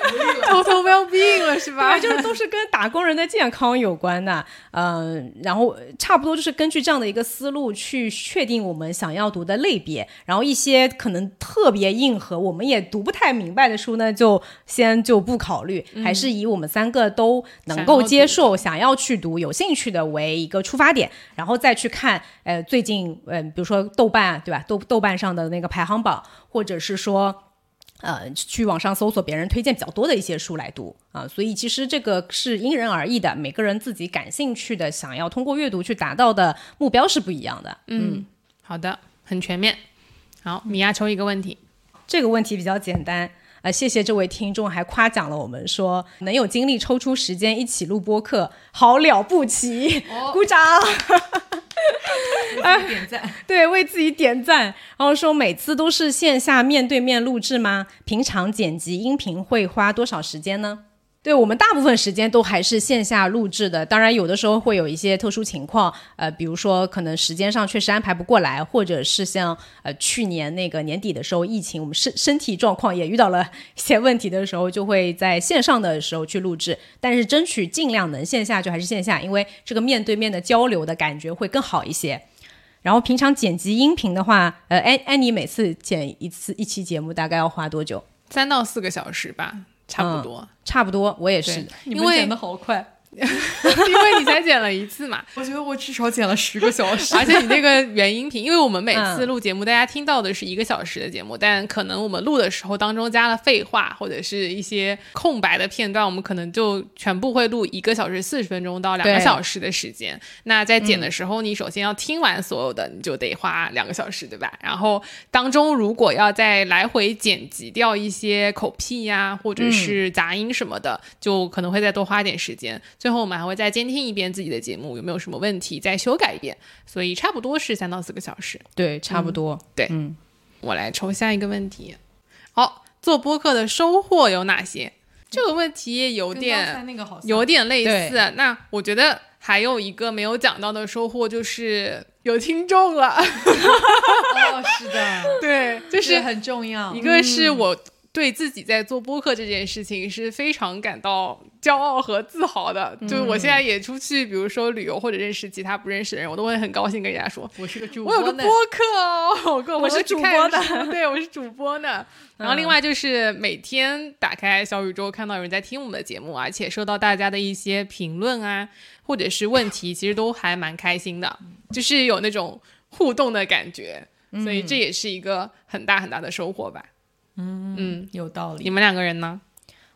偷偷要病了是吧？[LAUGHS] 对，就是都是跟打工人的健康有关的。嗯，然后差不多就是根据这样的一个思路去确定我们想要读的类别。然后一些可能特别硬核，我们也读不太明白的书呢，就先就不考虑，还是以我们三个都。能够接受、想要去读、有兴趣的为一个出发点，然后再去看，呃，最近，呃，比如说豆瓣，对吧？豆豆瓣上的那个排行榜，或者是说，呃，去网上搜索别人推荐比较多的一些书来读啊。所以其实这个是因人而异的，每个人自己感兴趣的、想要通过阅读去达到的目标是不一样的。嗯，好的，很全面。好，米娅抽一个问题，这个问题比较简单。啊，谢谢这位听众，还夸奖了我们，说能有精力抽出时间一起录播客，好了不起，鼓掌，[LAUGHS] 点赞，对，为自己点赞。然后说每次都是线下面对面录制吗？平常剪辑音频会花多少时间呢？对我们大部分时间都还是线下录制的，当然有的时候会有一些特殊情况，呃，比如说可能时间上确实安排不过来，或者是像呃去年那个年底的时候疫情，我们身身体状况也遇到了一些问题的时候，就会在线上的时候去录制，但是争取尽量能线下就还是线下，因为这个面对面的交流的感觉会更好一些。然后平常剪辑音频的话，呃，安安妮每次剪一次一期节目大概要花多久？三到四个小时吧。差不多，差不多，我也是，你们剪的好快。[LAUGHS] 因为你才剪了一次嘛。我觉得我至少剪了十个小时，而且你那个原音频，因为我们每次嗯录节目，大家听到的是一个小时的节目，但可能我们录的时候当中加了废话或者是一些空白的片段，我们可能就全部会录一个小时四十分钟到两个小时的时间。那在剪的时候，你首先要听完所有的，你就得花两个小时，对吧？然后当中如果要再来回剪辑掉一些口癖呀，或者是杂音什么的，就可能会再多花一点时间。最后我们还会再监听一遍自己的节目有没有什么问题，再修改一遍。所以差不多是三到四个小时。对，差不多。对，嗯我来抽下一个问题。好，做播客的收获有哪些？这个问题有点有点类似。那我觉得还有一个没有讲到的收获就是有听众了。[LAUGHS] 哦，是的，对，就就是很重要一。个是我对自己在做播客这件事情是非常感到骄傲和自豪的。就是我现在也出去，比如说旅游或者认识其他不认识的人，我都会很高兴跟人家说。我是个主我有个播客哦，我是主播的对，我是主播呢。[LAUGHS] 然后另外就是每天打开小宇宙，看到有人在听我们的节目，而且收到大家的一些评论啊，或者是问题，其实都还蛮开心的，就是有那种互动的感觉，所以这也是一个很大很大的收获吧。嗯嗯，有道理。你们两个人呢？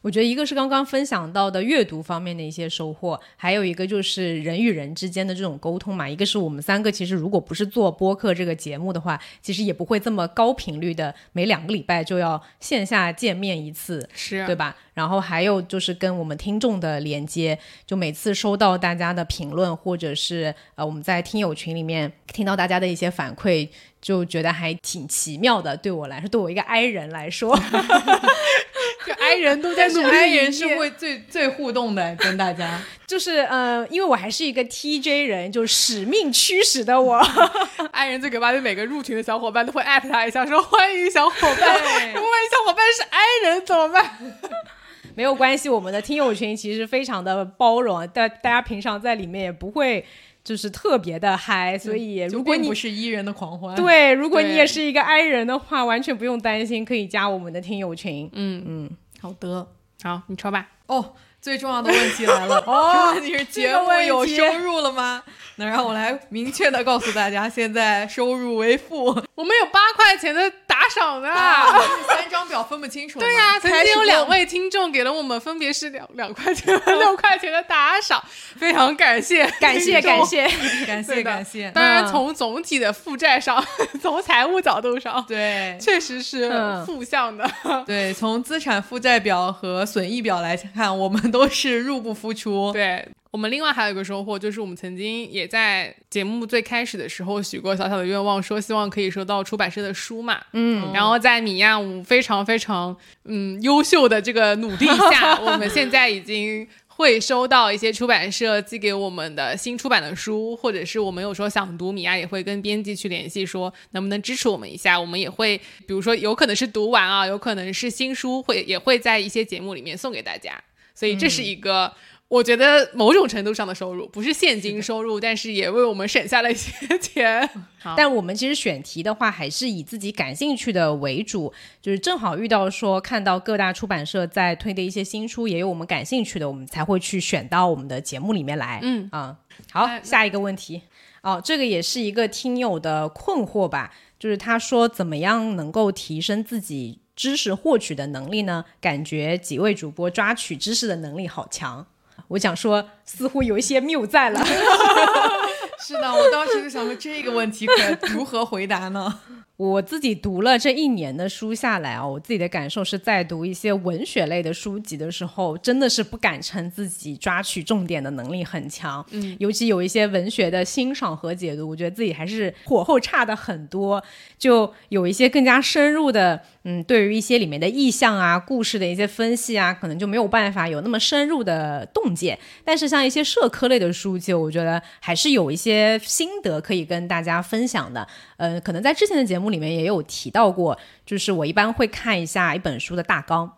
我觉得一个是刚刚分享到的阅读方面的一些收获，还有一个就是人与人之间的这种沟通嘛。一个是我们三个其实如果不是做播客这个节目的话，其实也不会这么高频率的每两个礼拜就要线下见面一次，是对吧？然后还有就是跟我们听众的连接，就每次收到大家的评论，或者是呃我们在听友群里面听到大家的一些反馈，就觉得还挺奇妙的。对我来说，对我一个 i 人来说，[LAUGHS] 就 i 人都在努力，I 人是会最最互动的，跟大家。就是呃，因为我还是一个 TJ 人，就使命驱使的我。[LAUGHS] i 人最可怕，就每个入群的小伙伴都会艾特他一下，说欢迎小伙伴。如果万一小伙伴是 i 人怎么办？[LAUGHS] 没有关系，我们的听友群其实非常的包容，大大家平常在里面也不会就是特别的嗨，所以如果你不是伊人的狂欢，对，如果你也是一个 i 人的话，完全不用担心，可以加我们的听友群。嗯嗯，好的好，你抽吧。哦。最重要的问题来了，[LAUGHS] 哦，问题是节目有收入了吗？[LAUGHS] 那让我来明确的告诉大家，现在收入为负。我们有八块钱的打赏呢。啊，[LAUGHS] 三张表分不清楚。对呀、曾经有两位听众给了我们分别是两两块钱和六块钱的打赏，非常感谢，感谢感。谢，感谢感谢。当然，嗯从总体的负债上，从财务角度上，对确实是嗯负向的。对，从资产负债表和损益表来看，我们都是入不敷出。[LAUGHS] 对我们另外还有一个收获，就是我们曾经也在节目最开始的时候许过小小的愿望，说希望可以收到出版社的书嘛。嗯，然后在米亚五非常非常嗯优秀的这个努力下，[LAUGHS] 我们现在已经会收到一些出版社寄给我们的新出版的书，或者是我们有时候想读，米娅也会跟编辑去联系，说能不能支持我们一下。我们也会，比如说有可能是读完啊，有可能是新书，会也会在一些节目里面送给大家。所以这是一个。我觉得某种程度上的收入不是现金收入，但是也为我们省下了一些钱。[LAUGHS] 好但我们其实选题的话，还是以自己感兴趣的为主，就是正好遇到说看到各大出版社在推的一些新书，也有我们感兴趣的，我们才会去选到我们的节目里面来。嗯啊、好哎，下一个问题。哦，这个也是一个听友的困惑吧，就是他说怎么样能够提升自己知识获取的能力呢？感觉几位主播抓取知识的能力好强。我想说，似乎有一些谬在了。[LAUGHS] 是的，我当时就想问这个问题可如何回答呢？我自己读了这一年的书下来啊，我自己的感受是在读一些文学类的书籍的时候，真的是不敢称自己抓取重点的能力很强。嗯，尤其有一些文学的欣赏和解读，我觉得自己还是火候差的很多。就有一些更加深入的，嗯，对于一些里面的意象啊、故事的一些分析啊，可能就没有办法有那么深入的洞见。但是像一些社科类的书籍，我觉得还是有一些心得可以跟大家分享的。呃，可能在之前的节目里面也有提到过，就是我一般会看一下一本书的大纲，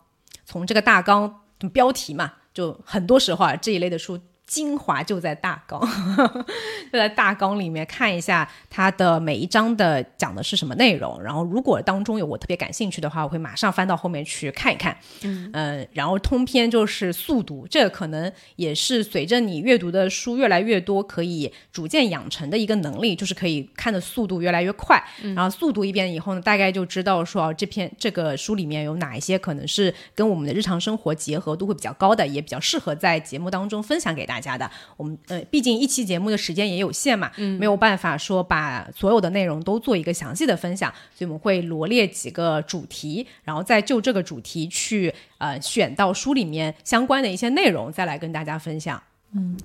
从这个大纲标题嘛，就很多时候啊这一类的书精华就在大纲，[LAUGHS] 就在大纲里面看一下它的每一章的讲的是什么内容。然后，如果当中有我特别感兴趣的话，我会马上翻到后面去看一看。嗯，呃，然后通篇就是速读，这个可能也是随着你阅读的书越来越多，可以逐渐养成的一个能力，就是可以看的速度越来越快。然后速读一遍以后呢，大概就知道说这篇这个书里面有哪一些可能是跟我们的日常生活结合度会比较高的，也比较适合在节目当中分享给大家。大家的，我们呃，毕竟一期节目的时间也有限嘛，嗯，没有办法说把所有的内容都做一个详细的分享，所以我们会罗列几个主题，然后再就这个主题去呃选到书里面相关的一些内容，再来跟大家分享，嗯。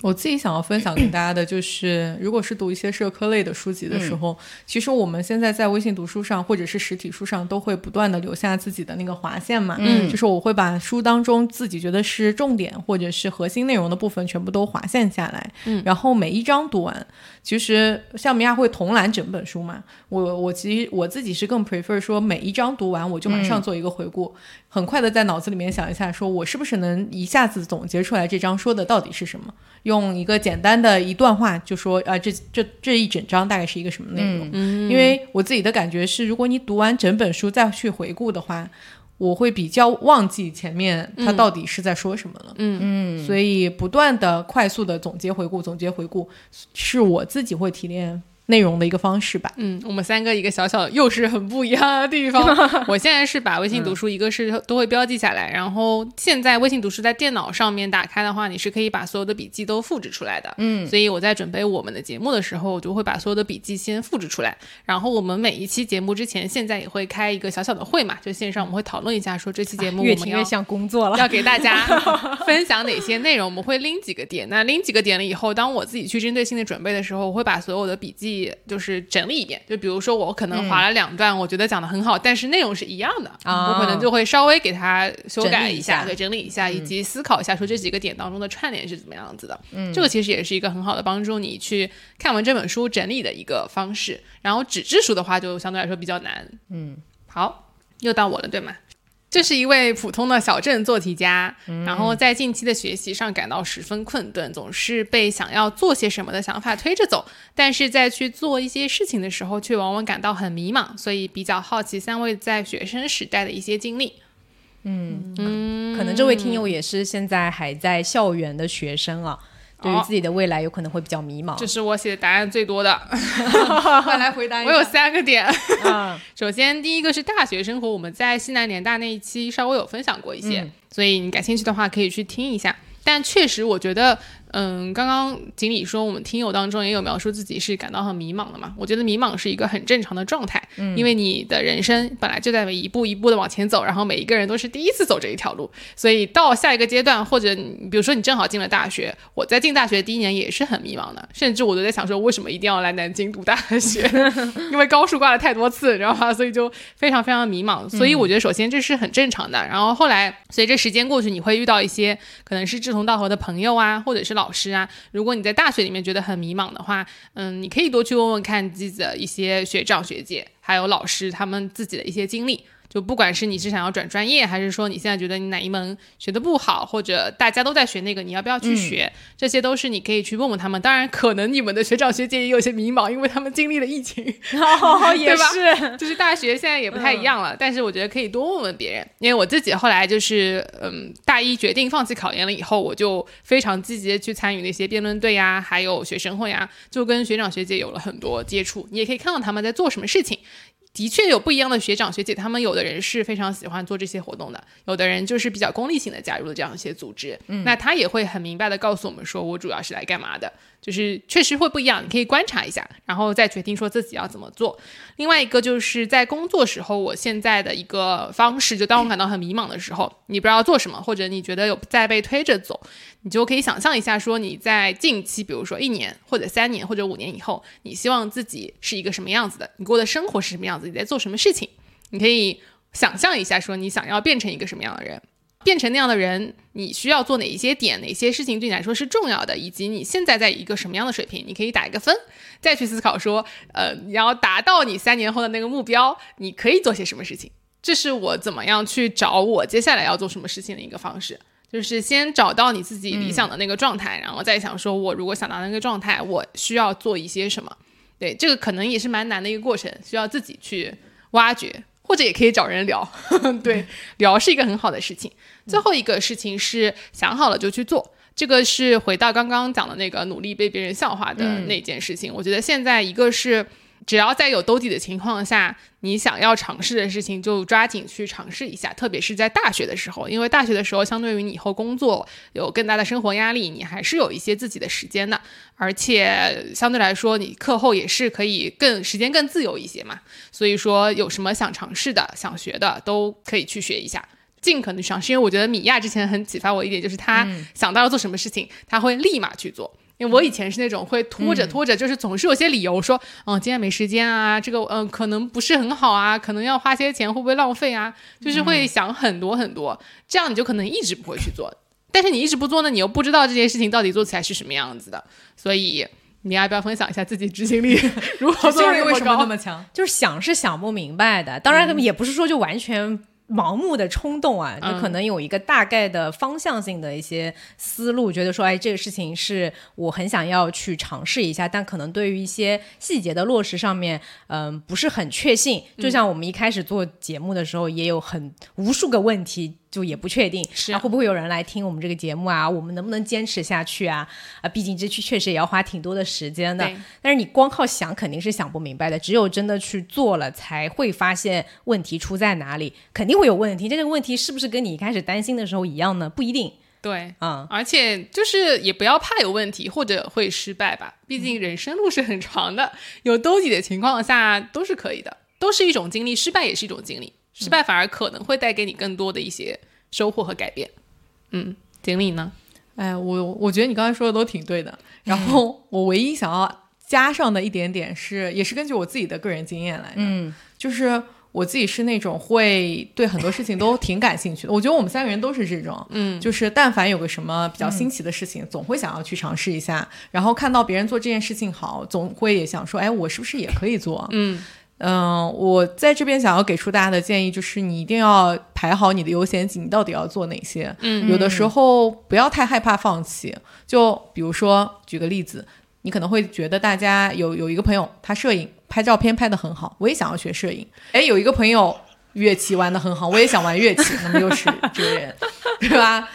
我自己想要分享给大家的就是，如果是读一些社科类的书籍的时候，其实我们现在在微信读书上或者是实体书上都会不断的留下自己的那个划线嘛，嗯，就是我会把书当中自己觉得是重点或者是核心内容的部分全部都划线下来，嗯，然后每一章读完，其实像米娅会同览整本书嘛，我我其实我自己是更 prefer 说每一章读完我就马上做一个回顾，很快的在脑子里面想一下，说我是不是能一下子总结出来这章说的到底是什么。用一个简单的一段话就说啊，这这这一整章大概是一个什么内容？因为我自己的感觉是，如果你读完整本书再去回顾的话，我会比较忘记前面他到底是在说什么了。嗯嗯，所以不断的快速的总结回顾，总结回顾是我自己会提炼。内容的一个方式吧。嗯，我们三个一个小小又是很不一样的地方。[LAUGHS] 我现在是把微信读书，一个是都会标记下来，然后现在微信读书在电脑上面打开的话，你是可以把所有的笔记都复制出来的。嗯，所以我在准备我们的节目的时候，我就会把所有的笔记先复制出来。然后我们每一期节目之前，现在也会开一个小小的会嘛，就线上我们会讨论一下，说这期节目越听越像工作了，要给大家 [LAUGHS] [LAUGHS] 分享哪些内容，我们会拎几个点。那拎几个点了以后，当我自己去针对性的准备的时候，我会把所有的笔记。就是整理一遍，就比如说我可能划了两段，我觉得讲的很好，但是内容是一样的，我可能就会稍微给它修改一下，对，整理一下，以及思考一下说这几个点当中的串联是怎么样子的。嗯，这个其实也是一个很好的帮助你去看完这本书整理的一个方式。然后纸质书的话，就相对来说比较难。嗯，好，又到我了，对吗？这是一位普通的小镇做题家，然后在近期的学习上感到十分困顿，总是被想要做些什么的想法推着走，但是在去做一些事情的时候，却往往感到很迷茫，所以比较好奇三位在学生时代的一些经历。嗯嗯，可能这位听友也是现在还在校园的学生啊。对于自己的未来有可能会比较迷茫，这是我写的答案最多的。[LAUGHS] [LAUGHS] 快来回答！我有三个点。嗯 [LAUGHS] 首先，第一个是大学生活，我们在西南联大那一期稍微有分享过一些，所以你感兴趣的话可以去听一下。但确实，我觉得。嗯，刚刚锦鲤说我们听友当中也有描述自己是感到很迷茫的嘛？我觉得迷茫是一个很正常的状态，嗯，因为你的人生本来就在一步一步的往前走，然后每一个人都是第一次走这一条路，所以到下一个阶段，或者比如说你正好进了大学，我在进大学第一年也是很迷茫的，甚至我都在想说为什么一定要来南京读大学，[LAUGHS] 因为高数挂了太多次，你知道吗？所以就非常非常的迷茫。所以我觉得首先这是很正常的，然后后来随着时间过去，你会遇到一些可能是志同道合的朋友啊，或者是。老师啊，如果你在大学里面觉得很迷茫的话，嗯，你可以多去问问看自己的一些学长学姐，还有老师他们自己的一些经历。就不管是你是想要转专业，还是说你现在觉得你哪一门学的不好，或者大家都在学那个，你要不要去学？这些都是你可以去问问他们。当然，可能你们的学长学姐也有些迷茫，因为他们经历了疫情 [LAUGHS] [LAUGHS] 也是，就是大学现在也不太一样了。但是我觉得可以多问问别人，因为我自己后来就是，嗯，大一决定放弃考研了以后，我就非常积极的去参与那些辩论队呀，还有学生会啊，就跟学长学姐有了很多接触。你也可以看到他们在做什么事情。的确有不一样的学长学姐，他们有的人是非常喜欢做这些活动的，有的人就是比较功利性的加入了这样一些组织。嗯，那他也会很明白的告诉我们说，我主要是来干嘛的。就是确实会不一样，你可以观察一下，然后再决定说自己要怎么做。另外一个就是在工作时候，我现在的一个方式，就当我感到很迷茫的时候，你不知道做什么，或者你觉得有在被推着走，你就可以想象一下，说你在近期，比如说一年或者三年或者五年以后，你希望自己是一个什么样子的？你过的生活是什么样子？你在做什么事情？你可以想象一下，说你想要变成一个什么样的人。变成那样的人，你需要做哪一些点？哪些事情对你来说是重要的？以及你现在在一个什么样的水平？你可以打一个分，再去思考说，呃，你要达到你三年后的那个目标，你可以做些什么事情？这是我怎么样去找我接下来要做什么事情的一个方式。就是先找到你自己理想的那个状态，然后再想说，我如果想到那个状态，我需要做一些什么。对，这个可能也是蛮难的一个过程，需要自己去挖掘，或者也可以找人聊。[LAUGHS] 对，聊是一个很好的事情。最后一个事情是想好了就去做，这个是回到刚刚讲的那个努力被别人笑话的那件事情。我觉得现在一个是。只要在有兜底的情况下，你想要尝试的事情就抓紧去尝试一下，特别是在大学的时候，因为大学的时候相对于你以后工作有更大的生活压力，你还是有一些自己的时间的，而且相对来说你课后也是可以更时间更自由一些嘛。所以说有什么想尝试的、想学的都可以去学一下，尽可能尝试。因为我觉得米娅之前很启发我一点，就是她想到要做什么事情，她会立马去做。因为我以前是那种会拖着拖着，就是总是有些理由说，嗯，今天没时间啊，这个嗯可能不是很好啊，可能要花些钱，会不会浪费啊？就是会想很多很多，这样你就可能一直不会去做。但是你一直不做呢，你又不知道这件事情到底做起来是什么样子的。所以你要不要分享一下自己执行力如何做为什么那么强？就是想是想不明白的，当然也不是说就完全。盲目的冲动啊，就可能有一个大概的方向性的一些思路，觉得说，哎，这个事情是我很想要去尝试一下，但可能对于一些细节的落实上面，嗯，不是很确信。就像我们一开始做节目的时候，也有很无数个问题。就也不确定，是会不会有人来听我们这个节目啊？我们能不能坚持下去啊？啊，毕竟这确确实也要花挺多的时间的。但是你光靠想肯定是想不明白的，只有真的去做了，才会发现问题出在哪里。肯定会有问题，这个问题是不是跟你一开始担心的时候一样呢？不一定。对，嗯，而且就是也不要怕有问题或者会失败吧，毕竟人生路是很长的，有兜底的情况下都是可以的，都是一种经历，失败也是一种经历。失败反而可能会带给你更多的一些收获和改变，嗯，经历呢？哎，我我觉得你刚才说的都挺对的。然后 [LAUGHS] 我唯一想要加上的一点点是，也是根据我自己的个人经验来的，嗯，就是我自己是那种会对很多事情都挺感兴趣的。我觉得我们三个人都是这种，嗯，就是但凡有个什么比较新奇的事情，总会想要去尝试一下。然后看到别人做这件事情好，总会也想说，哎，我是不是也可以做？嗯。嗯，我在这边想要给出大家的建议就是，你一定要排好你的优先级，你到底要做哪些？嗯，有的时候不要太害怕放弃。就比如说，举个例子，你可能会觉得大家有有一个朋友，他摄影拍照片拍得很好，我也想要学摄影。哎，有一个朋友乐器玩得很好，我也想玩乐器，那么又是这个人，[LAUGHS] 对吧？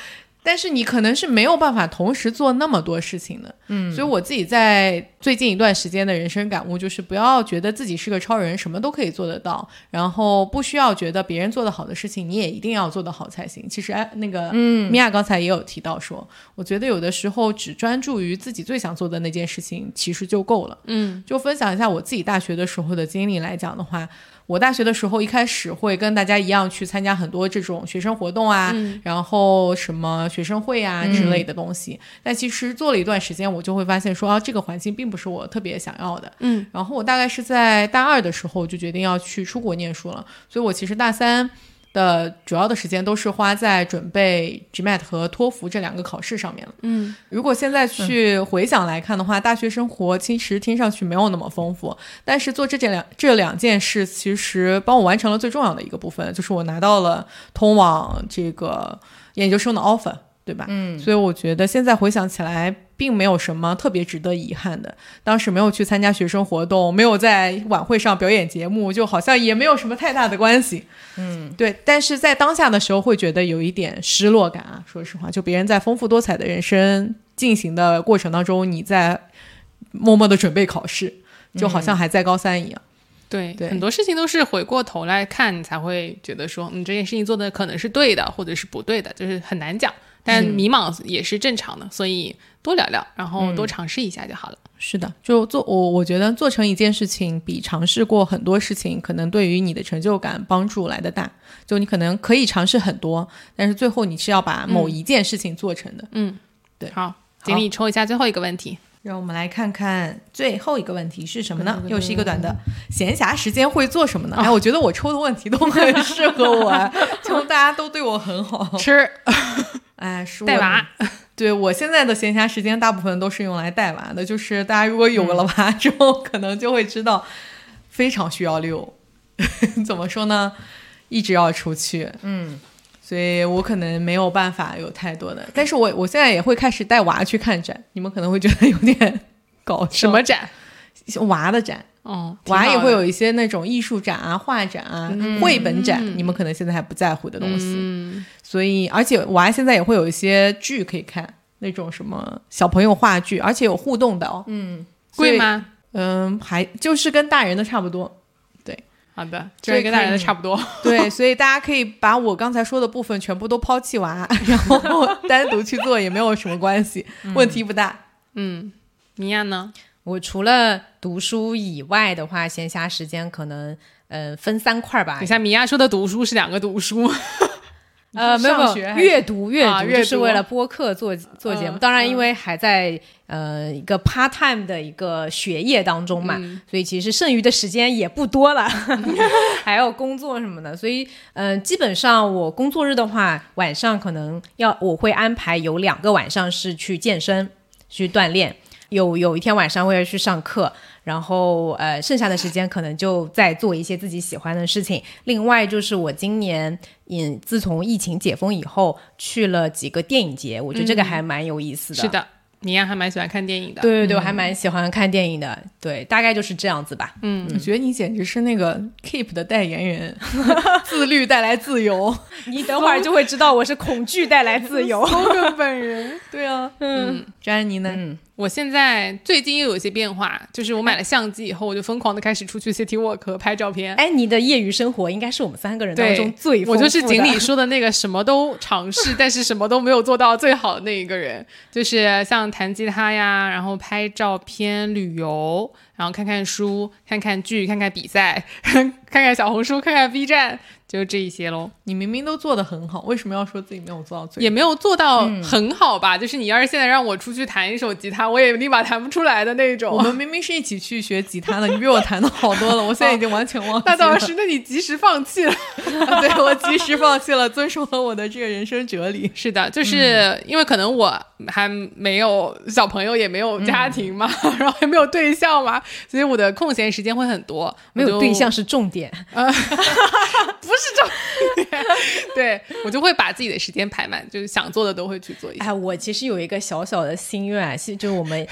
但是你可能是没有办法同时做那么多事情的，嗯，所以我自己在最近一段时间的人生感悟就是，不要觉得自己是个超人，什么都可以做得到，然后不需要觉得别人做的好的事情，你也一定要做得好才行。其实，哎，那个，嗯，米娅刚才也有提到说，我觉得有的时候只专注于自己最想做的那件事情，其实就够了。嗯，就分享一下我自己大学的时候的经历来讲的话。我大学的时候一开始会跟大家一样去参加很多这种学生活动啊，然后什么学生会啊之类的东西。但其实做了一段时间，我就会发现说啊，这个环境并不是我特别想要的。嗯，然后我大概是在大二的时候就决定要去出国念书了，所以我其实大三。的主要的时间都是花在准备 GMAT 和托福这两个考试上面了。嗯，如果现在去回想来看的话，大学生活其实听上去没有那么丰富，但是做这件两这两件事，其实帮我完成了最重要的一个部分，就是我拿到了通往这个研究生的 offer。对吧？嗯，所以我觉得现在回想起来，并没有什么特别值得遗憾的。当时没有去参加学生活动，没有在晚会上表演节目，就好像也没有什么太大的关系。嗯，对。但是在当下的时候，会觉得有一点失落感啊。说实话，就别人在丰富多彩的人生进行的过程当中，你在默默的准备考试，就好像还在高三一样。对，对，很多事情都是回过头来看，你才会觉得说，嗯，这件事情做的可能是对的，或者是不对的，就是很难讲。但迷茫也是正常的，所以多聊聊，然后多尝试一下就好了。是的，就做我我觉得做成一件事情，比尝试过很多事情，可能对于你的成就感帮助来的大。就你可能可以尝试很多，但是最后你是要把某一件事情做成的。嗯，对。好，锦鲤抽一下最后一个问题。让我们来看看最后一个问题是什么呢？又是一个短的，闲暇时间会做什么呢？哎，我觉得我抽的问题都很适合我，[LAUGHS] 就大家都对我很好。吃，哎，是带娃。[LAUGHS] 对我现在的闲暇时间，大部分都是用来带娃的。就是大家如果有了娃 [LAUGHS] 之后，可能就会知道，非常需要遛。[LAUGHS] 怎么说呢？一直要出去。嗯。所以我可能没有办法有太多的。但是我我现在也会开始带娃去看展，你们可能会觉得有点搞笑。什么展？娃的展，哦，娃也会有一一些那种艺术展啊、画展啊、绘本展，你们可能现在还不在乎的东西。嗯，所以，而且娃现在也会有一些剧可以看，那种什么小朋友话剧，而且有互动的哦。嗯，贵？吗？嗯，还就是跟大人的差不多。好的，所以这跟大人的差不多。对，[LAUGHS] 所以大家可以把我刚才说的部分全部都抛弃娃，[LAUGHS] 然后单独去做也没有什么关系，问题不大。嗯，米娅呢？我除了读书以外的话，闲暇时间可能呃分三块儿吧等一。下，米娅说的读书是两个读书，[LAUGHS] 呃，没有阅读阅读，是为了播客做做节目。嗯当然，因为还在呃一个 part time 的一个学业当中嘛，嗯所以其实剩余的时间也不多了，[LAUGHS] 还有工作什么的。所以，嗯、基本上我工作日的话，晚上可能要我会安排有两个晚上是去健身去锻炼，有有一天晚上会去上课。然后，呃，剩下的时间可能就在做一些自己喜欢的事情。另外，就是我今年，嗯，自从疫情解封以后，去了几个电影节，我觉得这个还蛮有意思的。是，的，你呀还蛮喜欢看电影的。对对对，我还蛮喜欢看电影的。对，大概就是这样子吧。嗯，我觉得你简直是那个 Keep 的代言人，[LAUGHS] 自律带来自由。你等会儿就会知道我是恐惧带来自由。搜个本人。对啊，嗯，詹妮呢？嗯，我现在最近又有一些变化，就是我买了相机以后，我就疯狂的开始出去 city walk 拍照片。哎，你的业余生活应该是我们三个人当中最我就是锦鲤 [LAUGHS] 说的那个什么都尝试，但是什么都没有做到最好的那一个人，就是像弹吉他呀，然后拍照片、旅游，然后看看书、看看剧、看看比赛、[LAUGHS] 看看小红书、看看 B 站，就这一些喽。你明明都做的很好，为什么要说自己没有做到最好？也没有做到很好吧，就是你要是现在让我出去弹一首吉他，我也立马弹不出来的那种。我们明明是一起去学吉他的，你比我弹的好多了，我现在已经完全忘记了。那倒是，那你及时放弃了。[LAUGHS] 对我及时放弃了，遵守了我的这个人生哲理。是的，就是因为可能我还没有小朋友，也没有家庭嘛，[LAUGHS] 然后也没有对象嘛，所以我的空闲时间会很多。没有对象，是重点。[LAUGHS] 不是重点。对我就会把自己的时间排满，就是想做的都会去做一下。哎，我其实有一个小小的心愿啊，是就是我们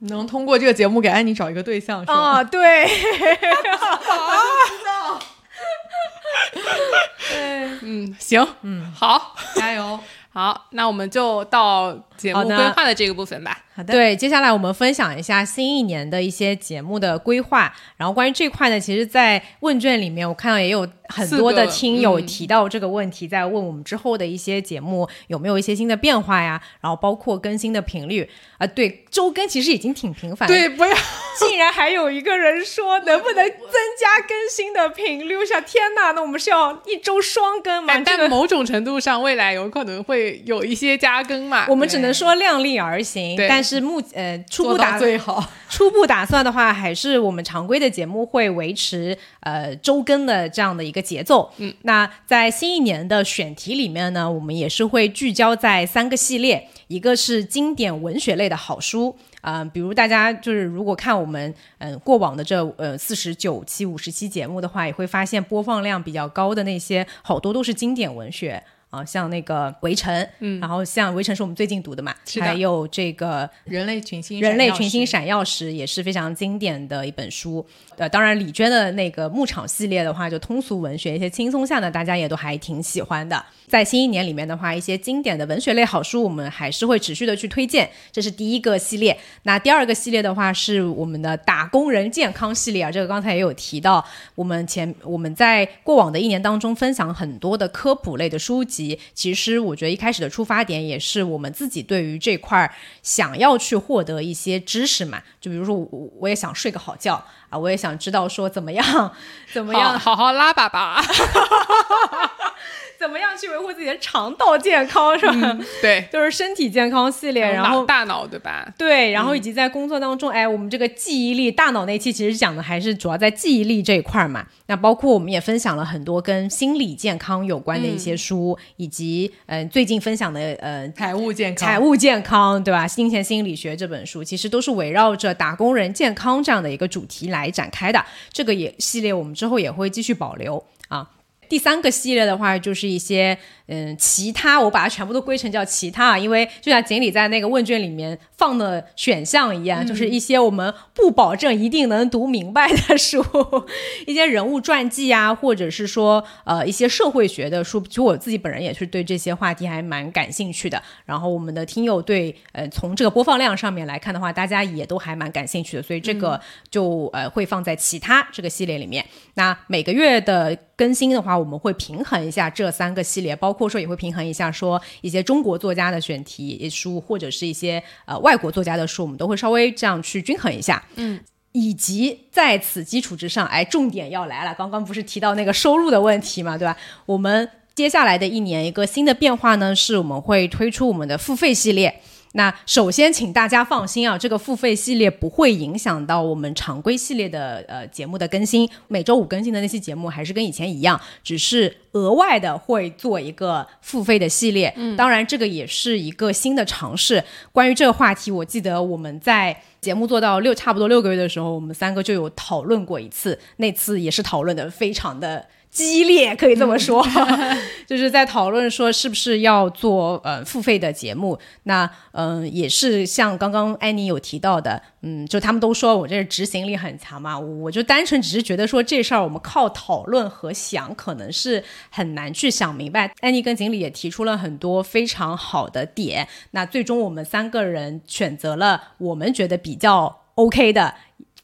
能通过这个节目给安妮找一个对象是吧？啊，对，[LAUGHS] 嗯，行，嗯，好，[LAUGHS] 加油！好，那我们就到节目规划的这个部分吧。好的，对，接下来我们分享一下新一年的一些节目的规划。然后关于这块呢，其实，在问卷里面，我看到也有很多的听友嗯提到这个问题，在问我们之后的一些节目有没有一些新的变化呀？然后包括更新的频率啊、对，周更其实已经挺频繁了。对，不要 [LAUGHS] 竟然还有一个人说能不能增加更新的频率？我想，天哪，那我们是要一周双更吗？哎但某种程度上，未来有可能会有一些加更嘛。我们只能说量力而行，对但是目呃初步打最好。初步打算的话，还是我们常规的节目会维持呃周更的这样的一个节奏。嗯，那在新一年的选题里面呢，我们也是会聚焦在三个系列，一个是经典文学类的好书。啊、比如大家就是如果看我们嗯、过往的这呃四十九期、五十期节目的话，也会发现播放量比较高的那些好多都是经典文学啊、像那个《围城》，嗯，然后像《围城》是我们最近读的嘛，还有这个人类群星，人类群星，闪耀时也是非常经典的一本书。呃，当然李娟的那个牧场系列的话，就通俗文学一些轻松向的，大家也都还挺喜欢的。在新一年里面的话，一些经典的文学类好书，我们还是会持续的去推荐。这是第一个系列。那第二个系列的话，是我们的打工人健康系列啊，这个刚才也有提到。我们前我们在过往的一年当中分享很多的科普类的书籍，其实我觉得一开始的出发点也是我们自己对于这块儿想要去获得一些知识嘛。就比如说我我也想睡个好觉啊，我也想知道说怎么样怎么好样好好拉粑粑。[LAUGHS] 怎么样去维护自己的肠道健康是吧？对，就是身体健康系列，然后大脑对吧？对，然后以及在工作当中，哎，我们这个记忆力、大脑那期其实讲的还是主要在记忆力这一块儿嘛。那包括我们也分享了很多跟心理健康有关的一些书，以及嗯、呃最近分享的呃财务健康，财务健康，对吧？金钱心理学这本书其实都是围绕着打工人健康这样的一个主题来展开的。这个也系列我们之后也会继续保留啊。第三个系列的话，就是一些嗯其他，我把它全部都归成叫其他啊，因为就像锦鲤在那个问卷里面放的选项一样，就是一些我们不保证一定能读明白的书，[LAUGHS] 一些人物传记啊，或者是说呃一些社会学的书。其实我自己本人也是对这些话题还蛮感兴趣的。然后我们的听友对呃从这个播放量上面来看的话，大家也都还蛮感兴趣的，所以这个就呃会放在其他这个系列里面。那每个月的更新的话，我们会平衡一下这三个系列，包括说也会平衡一下说一些中国作家的选题书，或者是一些呃外国作家的书，我们都会稍微这样去均衡一下。嗯。以及在此基础之上，哎，重点要来了。刚刚不是提到那个收入的问题嘛，对吧？我们接下来的一年一个新的变化呢，是我们会推出我们的付费系列。那首先，请大家放心啊，这个付费系列不会影响到我们常规系列的呃节目的更新。每周五更新的那期节目还是跟以前一样，只是额外的会做一个付费的系列。嗯，当然这个也是一个新的尝试。关于这个话题，我记得我们在节目做到六差不多六个月的时候，我们三个就有讨论过一次，那次也是讨论的非常的。激烈可以这么说，[LAUGHS] 就是在讨论说是不是要做呃付费的节目。那嗯，也是像刚刚安妮有提到的，嗯，就他们都说我这执行力很强嘛，我就单纯只是觉得说这事儿我们靠讨论和想可能是很难去想明白。安妮跟锦鲤也提出了很多非常好的点，那最终我们三个人选择了我们觉得比较 OK 的。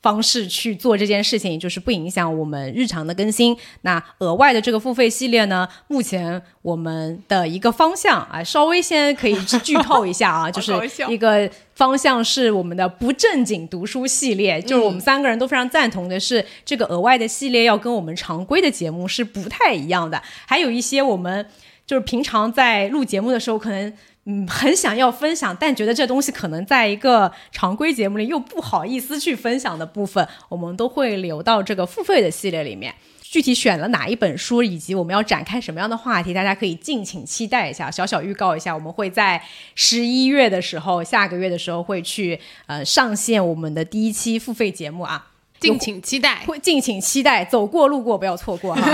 方式去做这件事情，就是不影响我们日常的更新。那额外的这个付费系列呢，目前我们的一个方向啊，稍微先可以剧透一下啊，[LAUGHS] 就是一个方向是我们的不正经读书系列，就是我们三个人都非常赞同的是，这个额外的系列要跟我们常规的节目是不太一样的。还有一些我们就是平常在录节目的时候可能。嗯，很想要分享，但觉得这东西可能在一个常规节目里又不好意思去分享的部分，我们都会留到这个付费的系列里面。具体选了哪一本书，以及我们要展开什么样的话题，大家可以敬请期待一下。小小预告一下，我们会在十一月的时候，下个月的时候会去呃上线我们的第一期付费节目啊，敬请期待，会敬请期待，走过路过不要错过哈。[LAUGHS]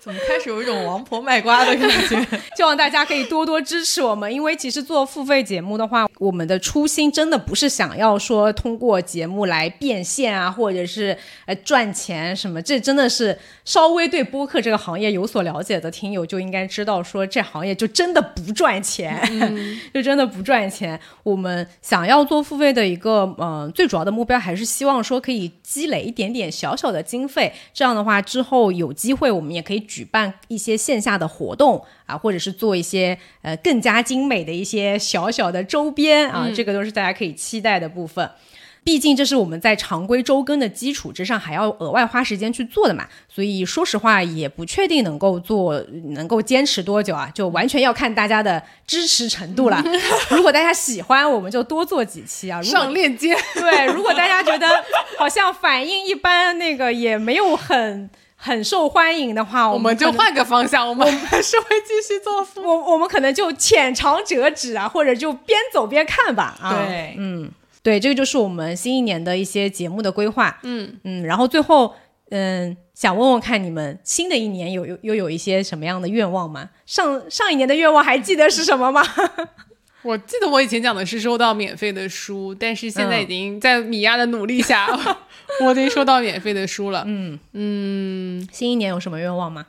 怎么开始有一种王婆卖瓜的感觉？[LAUGHS] 希望大家可以多多支持我们，因为其实做付费节目的话，我们的初心真的不是想要说通过节目来变现啊，或者是呃赚钱什么。这真的是稍微对播客这个行业有所了解的听友就应该知道，说这行业就真的不赚钱，[LAUGHS] 就真的不赚钱。我们想要做付费的一个嗯最主要的目标，还是希望说可以积累一点点小小的经费，这样的话之后有机会我们也可以。举办一些线下的活动啊，或者是做一些呃更加精美的一些小小的周边啊，这个都是大家可以期待的部分。毕竟这是我们在常规周更的基础之上，还要额外花时间去做的嘛。所以说实话，也不确定能够做，能够坚持多久啊，就完全要看大家的支持程度了。[LAUGHS] 如果大家喜欢，我们就多做几期啊。上链接。[LAUGHS] 对，如果大家觉得好像反应一般，那个也没有很。很受欢迎的话，[LAUGHS] 我们就换个方向，我们还是会继续做。我我们可能就浅尝辄止啊，或者就边走边看吧。啊，对，嗯，对，这个就是我们新一年的一些节目的规划。嗯嗯，然后最后，嗯，想问问看你们新的一年有有又有一些什么样的愿望吗？上上一年的愿望还记得是什么吗？[LAUGHS] 我记得我以前讲的是收到免费的书，但是现在已经在米娅的努力下，[LAUGHS] 我已经收到免费的书了。嗯嗯，新一年有什么愿望吗？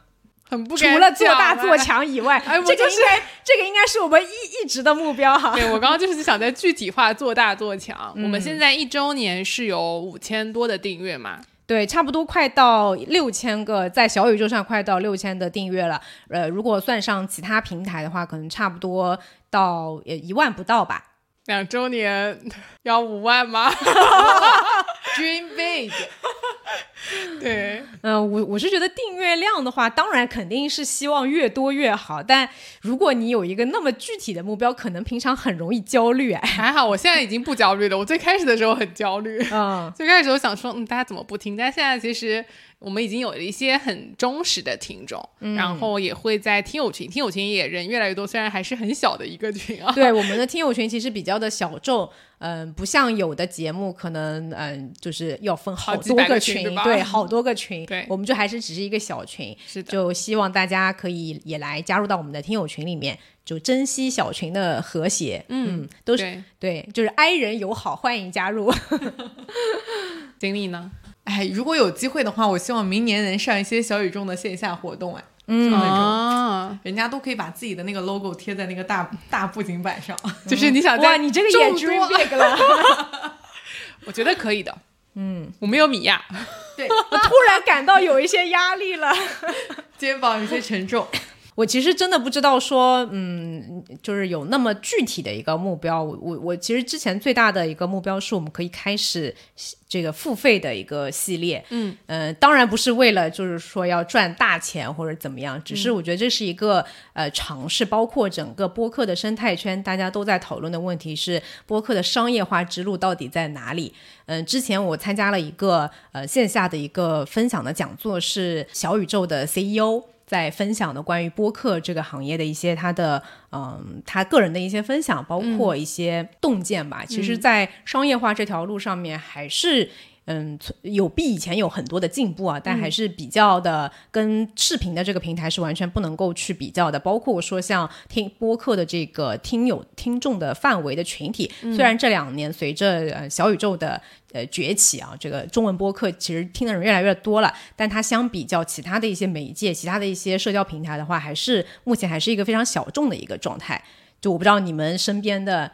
很不除了做大做强以外，哎，这个应该这个应该是我们一一直的目标哈。对我刚刚就是想在具体化做大做强。我们现在一周年是有五千多的订阅嘛？对，差不多快到六千个，在小宇宙上快到六千的订阅了。呃，如果算上其他平台的话，可能差不多到呃一万不到吧。两周年 [LAUGHS] 要五万吗？[LAUGHS] Dream big。[LAUGHS] 对，嗯，我我是觉得订阅量的话，当然肯定是希望越多越好。但如果你有一个那么具体的目标，可能平常很容易焦虑。哎，还好，我现在已经不焦虑了。我最开始的时候很焦虑，嗯，最开始我想说，嗯，大家怎么不听？但现在其实。我们已经有了一些很忠实的听众，然后也会在听友群，听友群也人越来越多，虽然还是很小的一个群啊。对，我们的听友群其实比较的小众，嗯，不像有的节目可能，嗯，就是要分好多个群，对对，好多个群，对我们就还是只是一个小群，是的，就希望大家可以也来加入到我们的听友群里面，就珍惜小群的和谐，嗯，都是对，对，就是 i 人友好，欢迎加入。[LAUGHS] 经历呢？哎，如果有机会的话，我希望明年能上一些小宇宙的线下活动，哎，嗯就那种。啊，人家都可以把自己的那个 logo 贴在那个大大布景板上，[LAUGHS] 就是你想哇，在你这个也众 dream big 了，[LAUGHS] 我觉得可以的。嗯，我没有米娅，对，[LAUGHS] 我突然感到有一些压力了。肩膀有些沉重。我其实真的不知道说，嗯，就是有那么具体的一个目标。我我我其实之前最大的一个目标是我们可以开始这个付费的一个系列，嗯呃，当然不是为了就是说要赚大钱或者怎么样，只是我觉得这是一个、呃尝试，包括整个播客的生态圈，大家都在讨论的问题是播客的商业化之路到底在哪里？嗯、之前我参加了一个呃线下的一个分享的讲座，是小宇宙的 CEO。在分享的关于播客这个行业的一些他的嗯他个人的一些分享，包括一些洞见吧。其实，在商业化这条路上面，还是嗯有比以前有很多的进步啊，但还是比较的跟视频的这个平台是完全不能够去比较的。包括说像听播客的这个听友听众的范围的群体，虽然这两年随着呃小宇宙的呃崛起啊，这个中文播客其实听的人越来越多了，但它相比较其他的一些媒介、其他的一些社交平台的话，还是目前还是一个非常小众的一个状态。就我不知道你们身边的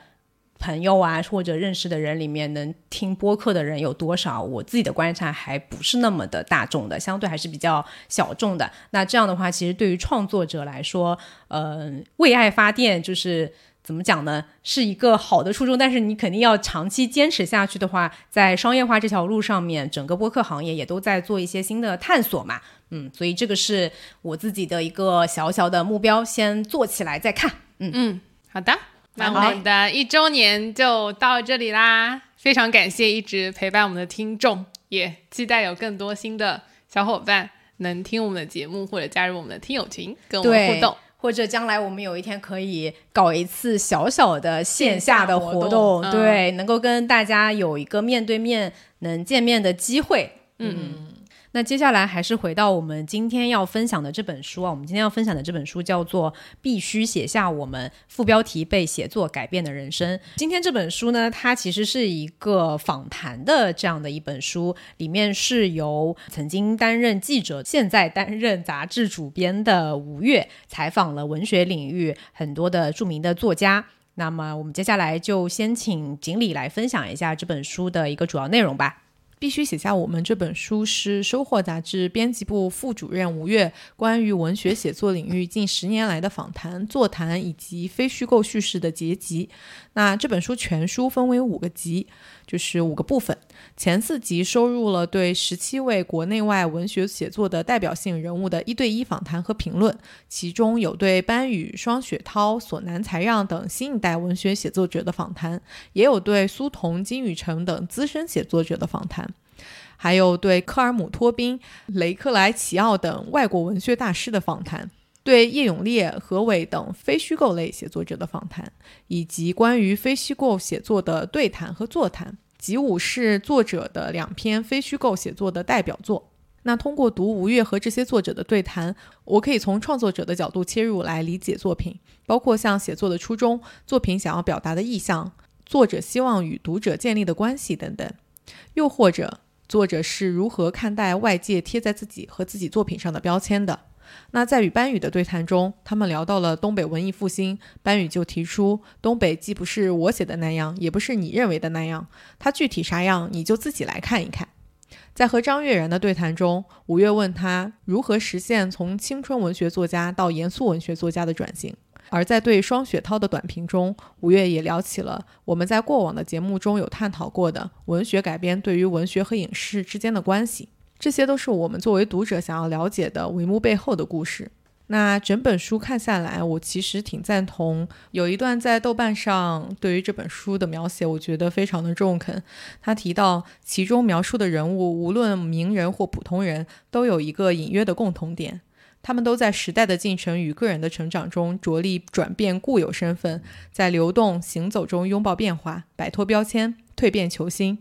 朋友啊，或者认识的人里面，能听播客的人有多少？我自己的观察还不是那么的大众的，相对还是比较小众的。那这样的话，其实对于创作者来说，呃，为爱发电就是。怎么讲呢？是一个好的初衷，但是你肯定要长期坚持下去的话，在商业化这条路上面，整个播客行业也都在做一些新的探索嘛。嗯，所以这个是我自己的一个小小的目标，先做起来再看。嗯，好的，那我好们的一周年就到这里啦。非常感谢一直陪伴我们的听众，也期待有更多新的小伙伴能听我们的节目或者加入我们的听友群，跟我们互动。或者将来我们有一天可以搞一次小小的线下的活动，动对，能够跟大家有一个面对面能见面的机会。嗯，那接下来还是回到我们今天要分享的这本书啊，我们今天要分享的这本书叫做《必须写下我们副标题被写作改变的人生》。今天这本书呢，它其实是一个访谈的这样的一本书，里面是由曾经担任记者、现在担任杂志主编的吴越采访了文学领域很多的著名的作家。那么我们接下来就先请锦鲤来分享一下这本书的一个主要内容吧。必须写下我们这本书是收获杂志编辑部副主任吴越关于文学写作领域近十年来的访谈、座谈以及非虚构叙事的结集。那这本书全书分为五个集，就是五个部分。前四集收入了对十七位国内外文学写作的代表性人物的一对一访谈和评论，其中有对班宇、双雪涛、索南才让等新一代文学写作者的访谈，也有对苏童、金宇澄等资深写作者的访谈。还有对科尔姆托宾、雷克莱齐奥等外国文学大师的访谈，对叶永烈、何伟等非虚构类写作者的访谈，以及关于非虚构写作的对谈和座谈。集五是作者的两篇非虚构写作的代表作。那通过读吴越和这些作者的对谈，我可以从创作者的角度切入来理解作品，包括像写作的初衷、作品想要表达的意向、作者希望与读者建立的关系等等，又或者作者是如何看待外界贴在自己和自己作品上的标签的。那在与班宇的对谈中，他们聊到了东北文艺复兴，班宇就提出，东北既不是我写的那样，也不是你认为的那样，它具体啥样，你就自己来看一看。在和张悦然的对谈中，五月问他如何实现从青春文学作家到严肃文学作家的转型。而在对双雪涛的短评中，五月也聊起了我们在过往的节目中有探讨过的文学改编对于文学和影视之间的关系。这些都是我们作为读者想要了解的帷幕背后的故事。那整本书看下来，我其实挺赞同有一段在豆瓣上对于这本书的描写，我觉得非常的中肯。他提到其中描述的人物，无论名人或普通人，都有一个隐约的共同点，他们都在时代的进程与个人的成长中着力转变固有身份，在流动行走中拥抱变化，摆脱标签，蜕变求新。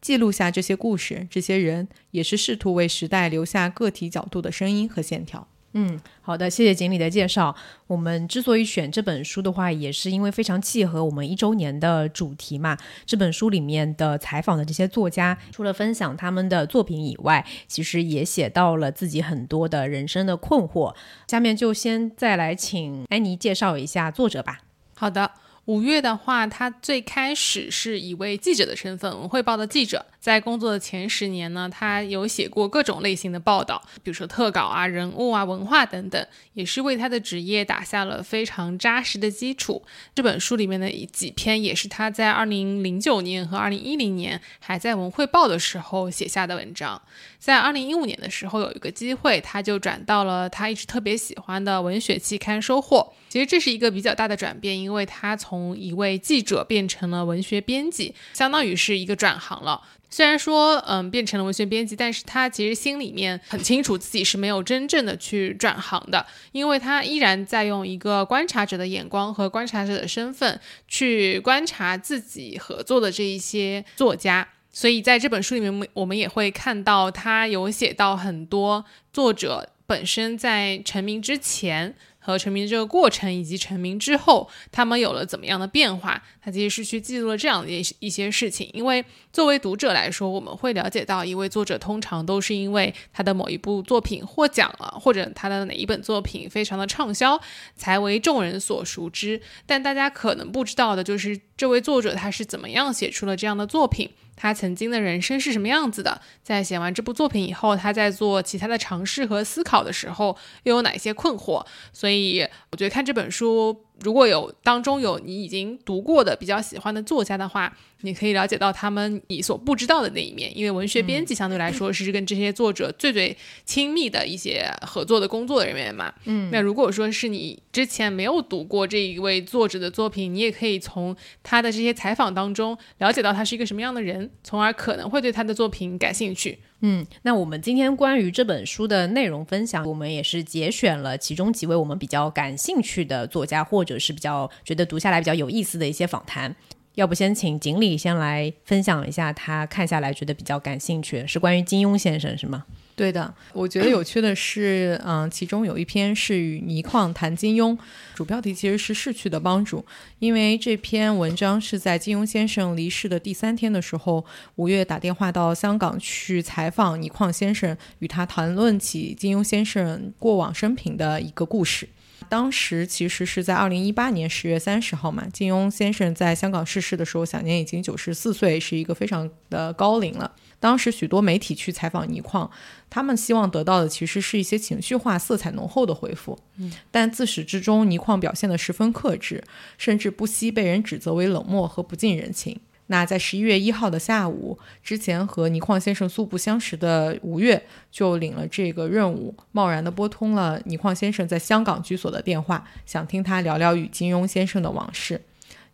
记录下这些故事、这些人，也是试图为时代留下个体角度的声音和线条。嗯，好的，谢谢锦鲤的介绍。我们之所以选这本书的话，也是因为非常契合我们一周年的主题嘛。这本书里面的采访的这些作家，除了分享他们的作品以外，其实也写到了自己很多的人生的困惑。下面就先再来请安妮介绍一下作者吧。好的。五月的话，他最开始是一位记者的身份，《文汇报》的记者。在工作的前十年呢，他有写过各种类型的报道，比如说特稿啊、人物啊、文化等等，也是为他的职业打下了非常扎实的基础。这本书里面的几篇，也是他在二零零九年和二零一零年还在《文汇报》的时候写下的文章。在二零一五年的时候，有一个机会，他就转到了他一直特别喜欢的文学期刊《收获》。其实这是一个比较大的转变，因为他从一位记者变成了文学编辑，相当于是一个转行了。虽然说，嗯，变成了文学编辑，但是他其实心里面很清楚自己是没有真正的去转行的，因为他依然在用一个观察者的眼光和观察者的身份去观察自己合作的这一些作家，所以在这本书里面，我们也会看到他有写到很多作者本身在成名之前。和成名这个过程，以及成名之后，他们有了怎么样的变化？他其实是去记录了这样的一一些事情。因为作为读者来说，我们会了解到，一位作者通常都是因为他的某一部作品获奖了，或者他的哪一本作品非常的畅销，才为众人所熟知。但大家可能不知道的就是，这位作者他是怎么样写出了这样的作品。他曾经的人生是什么样子的？在写完这部作品以后，他在做其他的尝试和思考的时候，又有哪些困惑？所以，我觉得看这本书。如果有当中有你已经读过的比较喜欢的作家的话，你可以了解到他们你所不知道的那一面。因为文学编辑相对来说是跟这些作者最最亲密的一些合作的工作人员嘛。嗯，那如果说是你之前没有读过这一位作者的作品，你也可以从他的这些采访当中了解到他是一个什么样的人，从而可能会对他的作品感兴趣。嗯，那我们今天关于这本书的内容分享，我们也是节选了其中几位我们比较感兴趣的作家，或者是比较觉得读下来比较有意思的一些访谈。要不先请锦鲤先来分享一下他看下来觉得比较感兴趣，是关于金庸先生是吗？对的，我觉得有趣的是，嗯，其中有一篇是与倪匡谈金庸，主标题其实是逝去的帮主，因为这篇文章是在金庸先生离世的第三天的时候，五月打电话到香港去采访倪匡先生，与他谈论起金庸先生过往生平的一个故事。当时其实是在二零一八年十月三十号嘛，金庸先生在香港逝世的时候，享年已经九十四岁，是一个非常的高龄了。当时许多媒体去采访倪匡，他们希望得到的其实是一些情绪化、色彩浓厚的回复。嗯，但自始至终，倪匡表现得十分克制，甚至不惜被人指责为冷漠和不近人情。那在十一月一号的下午，之前和倪匡先生素不相识的吴越就领了这个任务，贸然地拨通了倪匡先生在香港居所的电话，想听他聊聊与金庸先生的往事。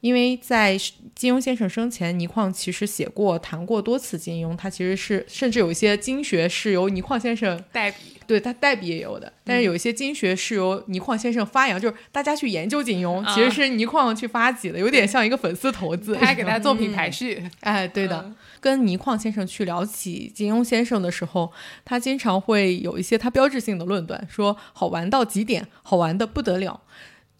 因为在金庸先生生前，倪匡其实写过、谈过多次金庸，他其实是甚至有一些经学是由倪匡先生代笔，对他代笔也有的。但是有一些经学是由倪匡先生发扬，就是大家去研究金庸，其实是倪匡去发起的，有点像一个粉丝投资，他还给他作品排序。哎，对的。跟倪匡先生去聊起金庸先生的时候，他经常会有一些他标志性的论断，说好玩到极点，好玩的不得了。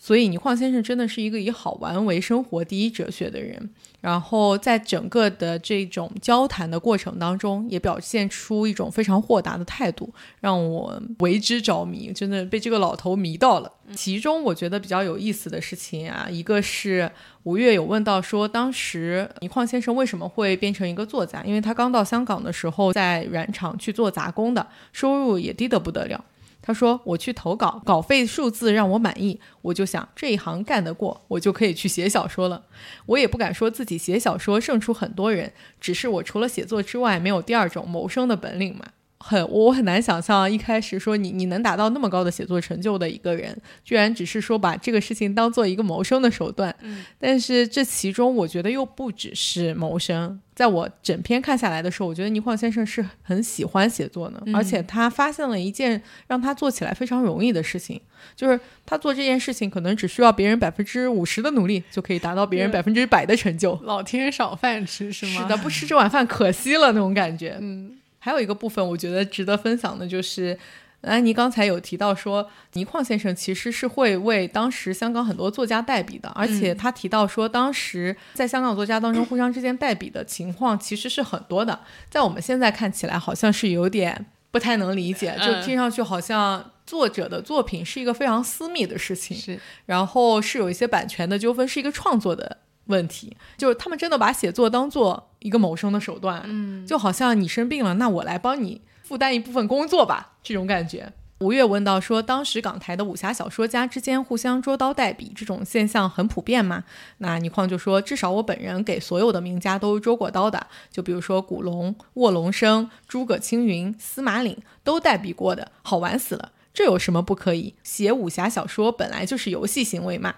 所以倪匡先生真的是一个以好玩为生活第一哲学的人，然后在整个的这种交谈的过程当中，也表现出一种非常豁达的态度，让我为之着迷，真的被这个老头迷到了。其中我觉得比较有意思的事情啊，一个是吴越有问到说，当时倪匡先生为什么会变成一个作家？因为他刚到香港的时候，在染厂去做杂工的，收入也低得不得了。他说：“我去投稿，稿费数字让我满意，我就想这一行干得过，我就可以去写小说了。我也不敢说自己写小说胜出很多人，只是我除了写作之外，没有第二种谋生的本领嘛。很我很难想象，一开始说你你能达到那么高的写作成就的一个人，居然只是说把这个事情当做一个谋生的手段。嗯，但是这其中我觉得又不只是谋生。在我整篇看下来的时候，我觉得倪匡先生是很喜欢写作的，而且他发现了一件让他做起来非常容易的事情，就是他做这件事情可能只需要别人百分之五十的努力，就可以达到别人百分之百的成就。老天赏饭吃是吗？是的，不吃这碗饭可惜了那种感觉。嗯。还有一个部分，我觉得值得分享的就是，安妮刚才有提到说，倪匡先生其实是会为当时香港很多作家代笔的，而且他提到说，当时在香港作家当中互相之间代笔的情况其实是很多的，在我们现在看起来好像是有点不太能理解，就听上去好像作者的作品是一个非常私密的事情，是，然后是有一些版权的纠纷，是一个创作的。问题就是他们真的把写作当做一个谋生的手段，嗯，就好像你生病了，那我来帮你负担一部分工作吧，这种感觉。吴越问到说，当时港台的武侠小说家之间互相捉刀代笔这种现象很普遍吗？那倪匡就说，至少我本人给所有的名家都捉过刀的，就比如说古龙、卧龙生、诸葛青云、司马岭都代笔过的，好玩死了，这有什么不可以？写武侠小说本来就是游戏行为嘛。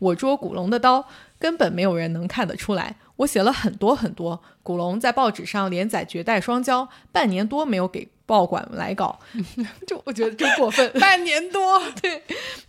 我捉古龙的刀，根本没有人能看得出来。我写了很多很多，古龙在报纸上连载《绝代双骄》，半年多没有给报馆来稿，[LAUGHS] 就我觉得真过分。[LAUGHS] 半年多，[LAUGHS] 对，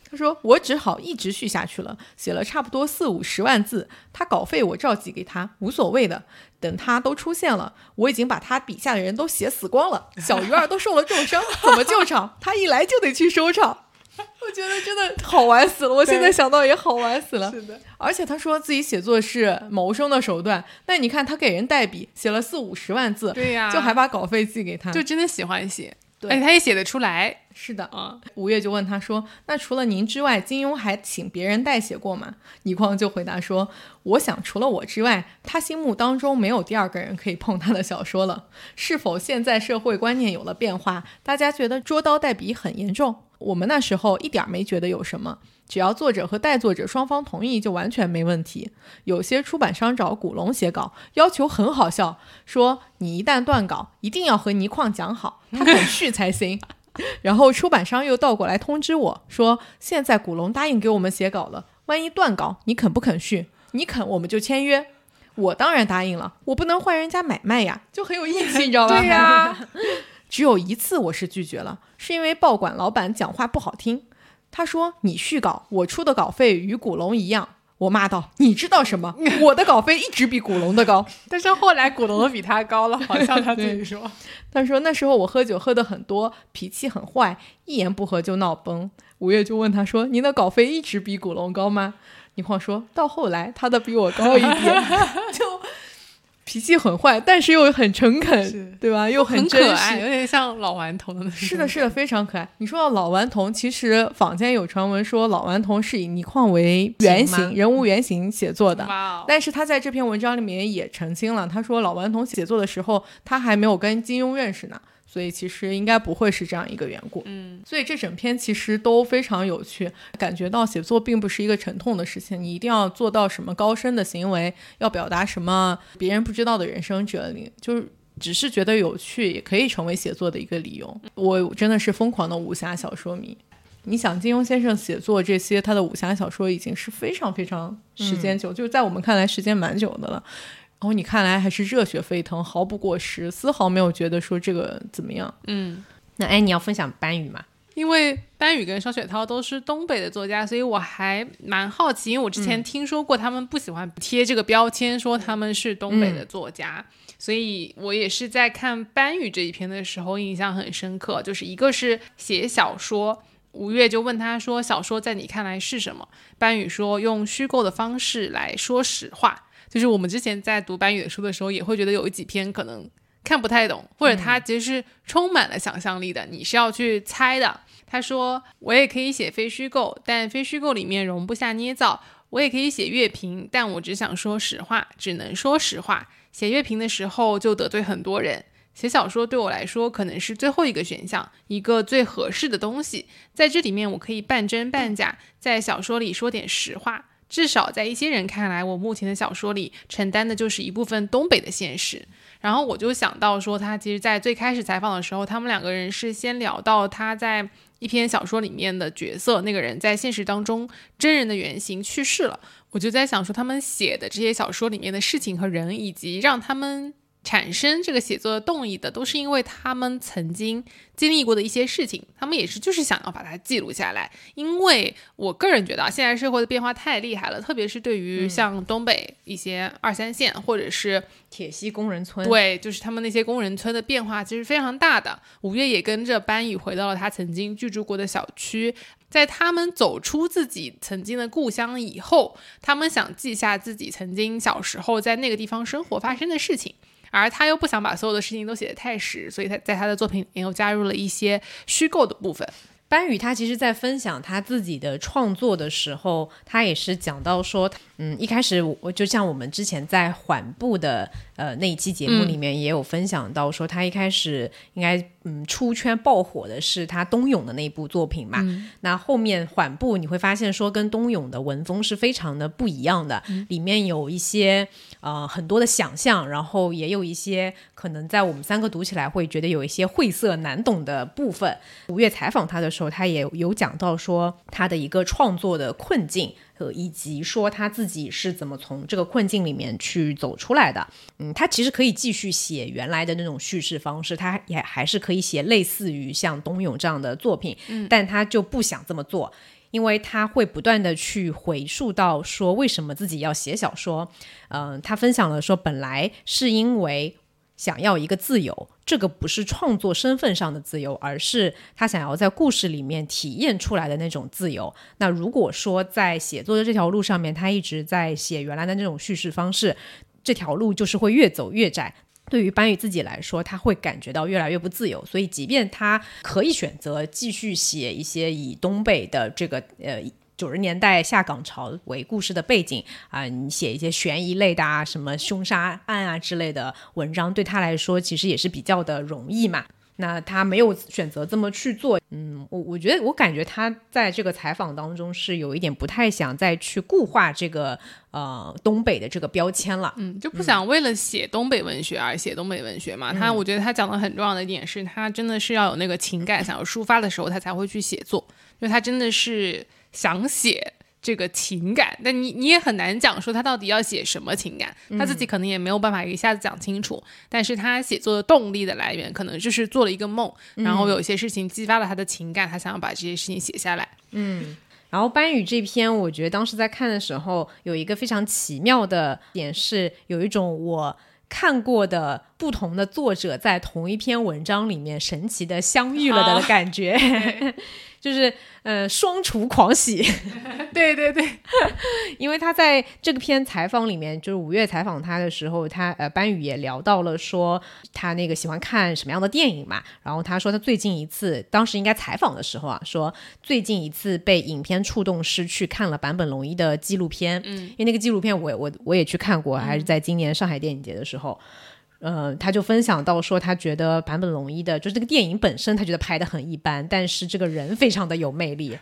他说我只好一直续下去了，写了差不多四五十万字，他稿费我照寄给他，无所谓的。等他都出现了，我已经把他笔下的人都写死光了，小鱼儿都受了重伤，怎么救场？他一来就得去收场。[LAUGHS] 我觉得真的 [LAUGHS] 好玩死了，我现在想到也好玩死了。是的，而且他说自己写作是谋生的手段，那你看他给人代笔，写了四五十万字，对呀，就还把稿费寄给他，就真的喜欢写，对，而且他也写得出来。是的啊，吴越就问他说：“那除了您之外，金庸还请别人代写过吗？”倪匡就回答说：“我想除了我之外，他心目当中没有第二个人可以碰他的小说了。是否现在社会观念有了变化，大家觉得捉刀代笔很严重？我们那时候一点没觉得有什么，只要作者和代作者双方同意，就完全没问题。有些出版商找古龙写稿，要求很好笑，说你一旦断稿，一定要和倪匡讲好，他肯续才行。[LAUGHS] ”然后出版商又倒过来通知我说：“现在古龙答应给我们写稿了，万一断稿，你肯不肯续？你肯，我们就签约。”我当然答应了，我不能换人家买卖呀，就很有义气，你知道吧？对呀。只有一次我是拒绝了，是因为报馆老板讲话不好听，他说：“你续稿，我出的稿费与古龙一样。”我骂道：“你知道什么？我的稿费一直比古龙的高。[LAUGHS] 但是后来古龙的比他高了，好像他自己说。[LAUGHS] 他说那时候我喝酒喝的很多，脾气很坏，一言不合就闹崩。五月就问他说：‘您的稿费一直比古龙高吗？’倪匡说到后来他的比我高一点，[LAUGHS] 就。”脾气很坏，但是又很诚恳，对吧？又很可爱，有点像老顽童的那种。是的，是的，非常可爱。你说到老顽童，其实坊间有传闻说老顽童是以倪匡为原型、人物原型写作的。但是他在这篇文章里面也澄清了，他说老顽童写作的时候，他还没有跟金庸认识呢。所以其实应该不会是这样一个缘故，嗯，所以这整篇其实都非常有趣，感觉到写作并不是一个沉痛的事情，你一定要做到什么高深的行为，要表达什么别人不知道的人生哲理，就是只是觉得有趣也可以成为写作的一个理由。我真的是疯狂的武侠小说迷，你想金庸先生写作这些他的武侠小说已经是非常非常时间久，就是在我们看来时间蛮久的了。然后你看来还是热血沸腾，毫不过时，丝毫没有觉得说这个怎么样。嗯，那哎，你要分享班宇吗？因为班宇跟双雪涛都是东北的作家，所以我还蛮好奇，因为我之前听说过他们不喜欢贴这个标签，说他们是东北的作家，所以我也是在看班宇这一篇的时候印象很深刻，就是一个是写小说，吴越就问他说，小说在你看来是什么？班宇说用虚构的方式来说实话。就是我们之前在读班宇的书的时候，也会觉得有几篇可能看不太懂，或者他其实是充满了想象力的，你是要去猜的。他说：“我也可以写非虚构，但非虚构里面容不下捏造。我也可以写乐评，但我只想说实话，只能说实话。写乐评的时候就得罪很多人。写小说对我来说可能是最后一个选项，一个最合适的东西。在这里面，我可以半真半假，在小说里说点实话。”至少在一些人看来，我目前的小说里承担的就是一部分东北的现实。然后我就想到说，他其实，在最开始采访的时候，他们两个人是先聊到他在一篇小说里面的角色，那个人在现实当中真人的原型去世了。我就在想说，他们写的这些小说里面的事情和人，以及让他们。产生这个写作的动力的，都是因为他们曾经经历过的一些事情，他们也是就是想要把它记录下来。因为我个人觉得，现在社会的变化太厉害了，特别是对于像东北一些二三线或者是铁西工人村，对，就是他们那些工人村的变化其实非常大的。五月也跟着班宇回到了他曾经居住过的小区，在他们走出自己曾经的故乡以后，他们想记下自己曾经小时候在那个地方生活发生的事情。而他又不想把所有的事情都写得太实，所以他在他的作品里面又加入了一些虚构的部分。班宇他其实，在分享他自己的创作的时候，他也是讲到说，嗯，一开始我就像我们之前在缓步的呃那一期节目里面也有分享到，说他一开始应该。嗯，出圈爆火的是他冬泳的那部作品嘛？那后面缓步你会发现说，跟冬泳的文风是非常的不一样的，里面有一些呃很多的想象，然后也有一些可能在我们三个读起来会觉得有一些晦涩难懂的部分。五月采访他的时候，他也有讲到说他的一个创作的困境。以及说他自己是怎么从这个困境里面去走出来的。嗯，他其实可以继续写原来的那种叙事方式，他也还是可以写类似于像冬泳这样的作品。嗯，但他就不想这么做，因为他会不断的去回溯到说为什么自己要写小说。嗯，他分享了说，本来是因为。想要一个自由，这个不是创作身份上的自由，而是他想要在故事里面体验出来的那种自由。那如果说在写作的这条路上面，他一直在写原来的那种叙事方式，这条路就是会越走越窄。对于班宇自己来说，他会感觉到越来越不自由。所以，即便他可以选择继续写一些以东北的这个呃。九十年代下岗潮为故事的背景啊，你写一些悬疑类的啊，什么凶杀案啊之类的文章，对他来说其实也是比较的容易嘛。那他没有选择这么去做，嗯，我我觉得我感觉他在这个采访当中是有一点不太想再去固化这个呃东北的这个标签了，嗯，就不想为了写东北文学而写东北文学嘛。他我觉得他讲的很重要的一点是他真的是要有那个情感想要抒发的时候，他才会去写作，因为他真的是。想写这个情感，但你你也很难讲说他到底要写什么情感，他自己可能也没有办法一下子讲清楚。但是他写作的动力的来源，可能就是做了一个梦，然后有一些事情激发了他的情感，他想要把这些事情写下来。嗯，然后班宇这篇，我觉得当时在看的时候，有一个非常奇妙的点是，有一种我看过的不同的作者在同一篇文章里面神奇的相遇了的感觉。[LAUGHS] 就是呃双厨狂喜，对 [LAUGHS] 对对，[LAUGHS] 因为他在这个篇采访里面，就是五月采访他的时候，他呃班宇也聊到了说他那个喜欢看什么样的电影嘛，然后他说他最近一次，当时应该采访的时候啊，说最近一次被影片触动是去看了坂本龙一的纪录片，嗯，因为那个纪录片我我我也去看过，还是在今年上海电影节的时候。嗯，他就分享到说，他觉得坂本龙一的，就是这个电影本身，他觉得拍的很一般，但是这个人非常的有魅力，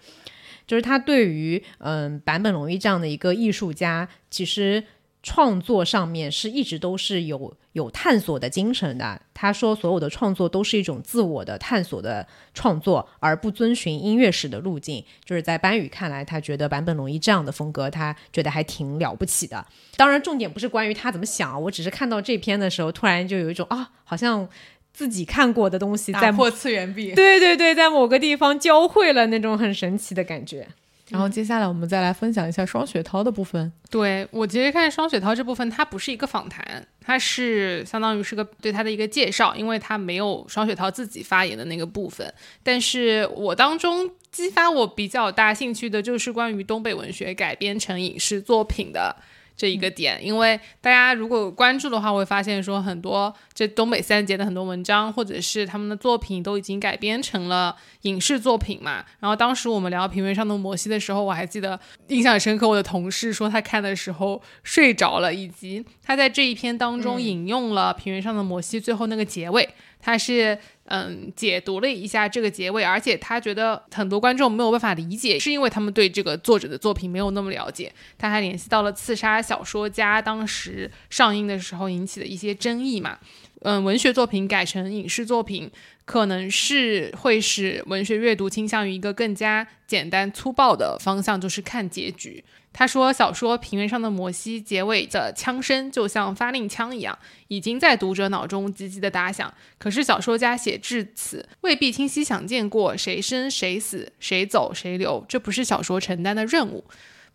就是他对于嗯坂本龙一这样的一个艺术家，其实。创作上面是一直都是有有探索的精神的。他说，所有的创作都是一种自我的探索的创作，而不遵循音乐史的路径。就是在班宇看来，他觉得坂本龙一这样的风格，他觉得还挺了不起的。当然，重点不是关于他怎么想，我只是看到这篇的时候，突然就有一种啊，好像自己看过的东西在破次元壁，对对对，在某个地方交汇了那种很神奇的感觉。然后接下来我们再来分享一下双雪涛的部分。对我其实看双雪涛这部分，它不是一个访谈，它是相当于是个对他的一个介绍，因为他没有双雪涛自己发言的那个部分。但是我当中激发我比较大兴趣的就是关于东北文学改编成影视作品的。这一个点，因为大家如果关注的话，会发现说很多这东北三杰的很多文章，或者是他们的作品都已经改编成了影视作品嘛。然后当时我们聊《平原上的摩西》的时候，我还记得印象深刻，我的同事说他看的时候睡着了，以及他在这一篇当中引用了《平原上的摩西》最后那个结尾，他是。嗯，解读了一下这个结尾，而且他觉得很多观众没有办法理解，是因为他们对这个作者的作品没有那么了解。他还联系到了《刺杀小说家》当时上映的时候引起的一些争议嘛。嗯，文学作品改成影视作品，可能是会使文学阅读倾向于一个更加简单粗暴的方向，就是看结局。他说，小说《平原上的摩西》结尾的枪声就像发令枪一样，已经在读者脑中急急的打响。可是小说家写至此，未必清晰想见过谁生谁死，谁走谁留，这不是小说承担的任务，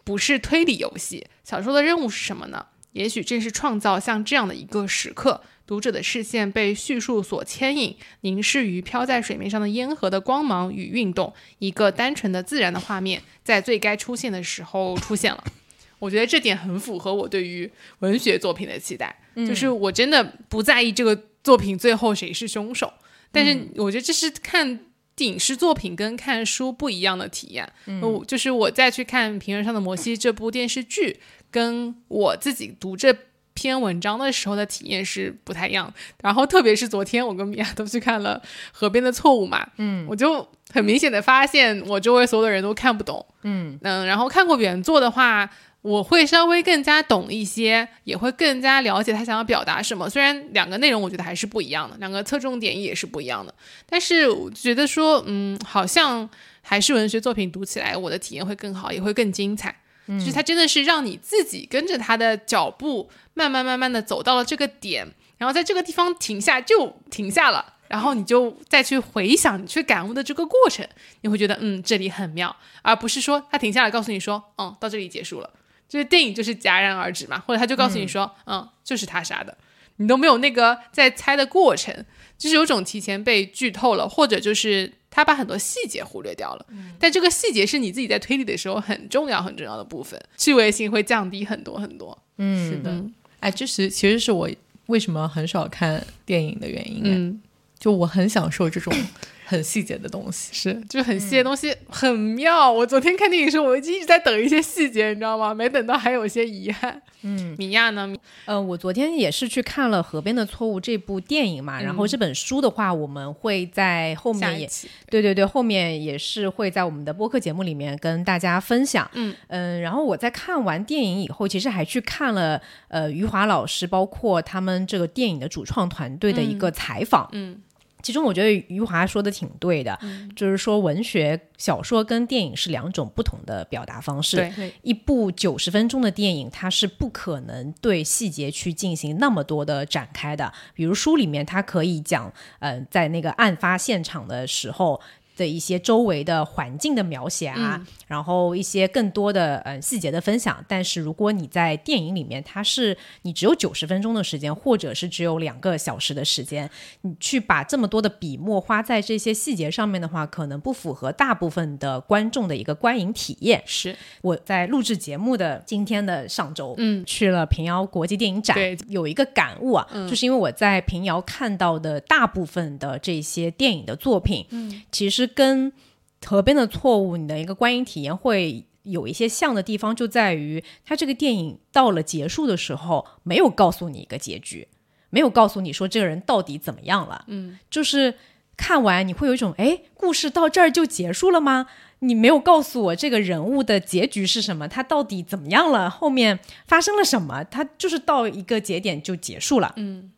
不是推理游戏。小说的任务是什么呢？也许正是创造像这样的一个时刻。读者的视线被叙述所牵引，凝视于飘在水面上的烟盒的光芒与运动，一个单纯的自然的画面在最该出现的时候出现了。我觉得这点很符合我对于文学作品的期待，就是我真的不在意这个作品最后谁是凶手，但是我觉得这是看影视作品跟看书不一样的体验。嗯，就是我再去看《平原上的摩西》这部电视剧，跟我自己读这。篇文章的时候的体验是不太一样，然后特别是昨天我跟米娅都去看了《河边的错误》嘛，嗯，我就很明显的发现我周围所有的人都看不懂，嗯嗯，然后看过原作的话，我会稍微更加懂一些，也会更加了解他想要表达什么。虽然两个内容我觉得还是不一样的，两个侧重点也是不一样的，但是我觉得说，嗯，好像还是文学作品读起来我的体验会更好，也会更精彩。就是它真的是让你自己跟着他的脚步，慢慢慢慢的走到了这个点，然后在这个地方停下就停下了，然后你就再去回想你去感悟的这个过程，你会觉得嗯这里很妙，而不是说他停下来告诉你说嗯到这里结束了，就是电影就是戛然而止嘛，或者他就告诉你说嗯。就是他杀的，你都没有那个在猜的过程，就是有种提前被剧透了，或者就是。他把很多细节忽略掉了，但这个细节是你自己在推理的时候很重要很重要的部分，趣味性会降低很多很多。嗯，是的，哎，这是其实是我为什么很少看电影的原因。嗯，就我很享受这种。很细节的东西是，就是很细的东西，很妙。我昨天看电影时，我一直在等一些细节，你知道吗？没等到，还有一些遗憾。嗯，米娅呢？呃，我昨天也是去看了《河边的错误》这部电影嘛。然后这本书的话，我们会在后面也，对对对，后面也是会在我们的播客节目里面跟大家分享。嗯嗯，然后我在看完电影以后，其实还去看了呃余华老师，包括他们这个电影的主创团队的一个采访。嗯。其中我觉得余华说的挺对的，就是说文学小说跟电影是两种不同的表达方式。对，一部九十分钟的电影，它是不可能对细节去进行那么多的展开的。比如书里面，它可以讲，嗯，在那个案发现场的时候。的一些周围的环境的描写啊，然后一些更多的嗯细节的分享。但是如果你在电影里面，它是你只有九十分钟的时间，或者是只有两个小时的时间，你去把这么多的笔墨花在这些细节上面的话，可能不符合大部分的观众的一个观影体验。是我在录制节目的今天的上周，嗯，去了平遥国际电影展，有一个感悟啊，就是因为我在平遥看到的大部分的这些电影的作品，嗯，其实。跟河边的错误，你的一个观影体验会有一些像的地方，就在于它这个电影到了结束的时候，没有告诉你一个结局，没有告诉你说这个人到底怎么样了。嗯，就是看完你会有一种，哎，故事到这儿就结束了吗？你没有告诉我这个人物的结局是什么，他到底怎么样了，后面发生了什么？他就是到一个节点就结束了。嗯。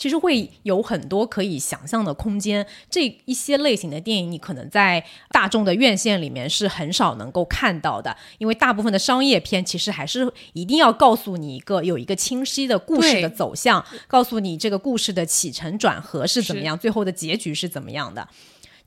其实会有很多可以想象的空间。这一些类型的电影，你可能在大众的院线里面是很少能够看到的，因为大部分的商业片其实还是一定要告诉你一个有一个清晰的故事的走向，告诉你这个故事的起承转合是怎么样，最后的结局是怎么样的。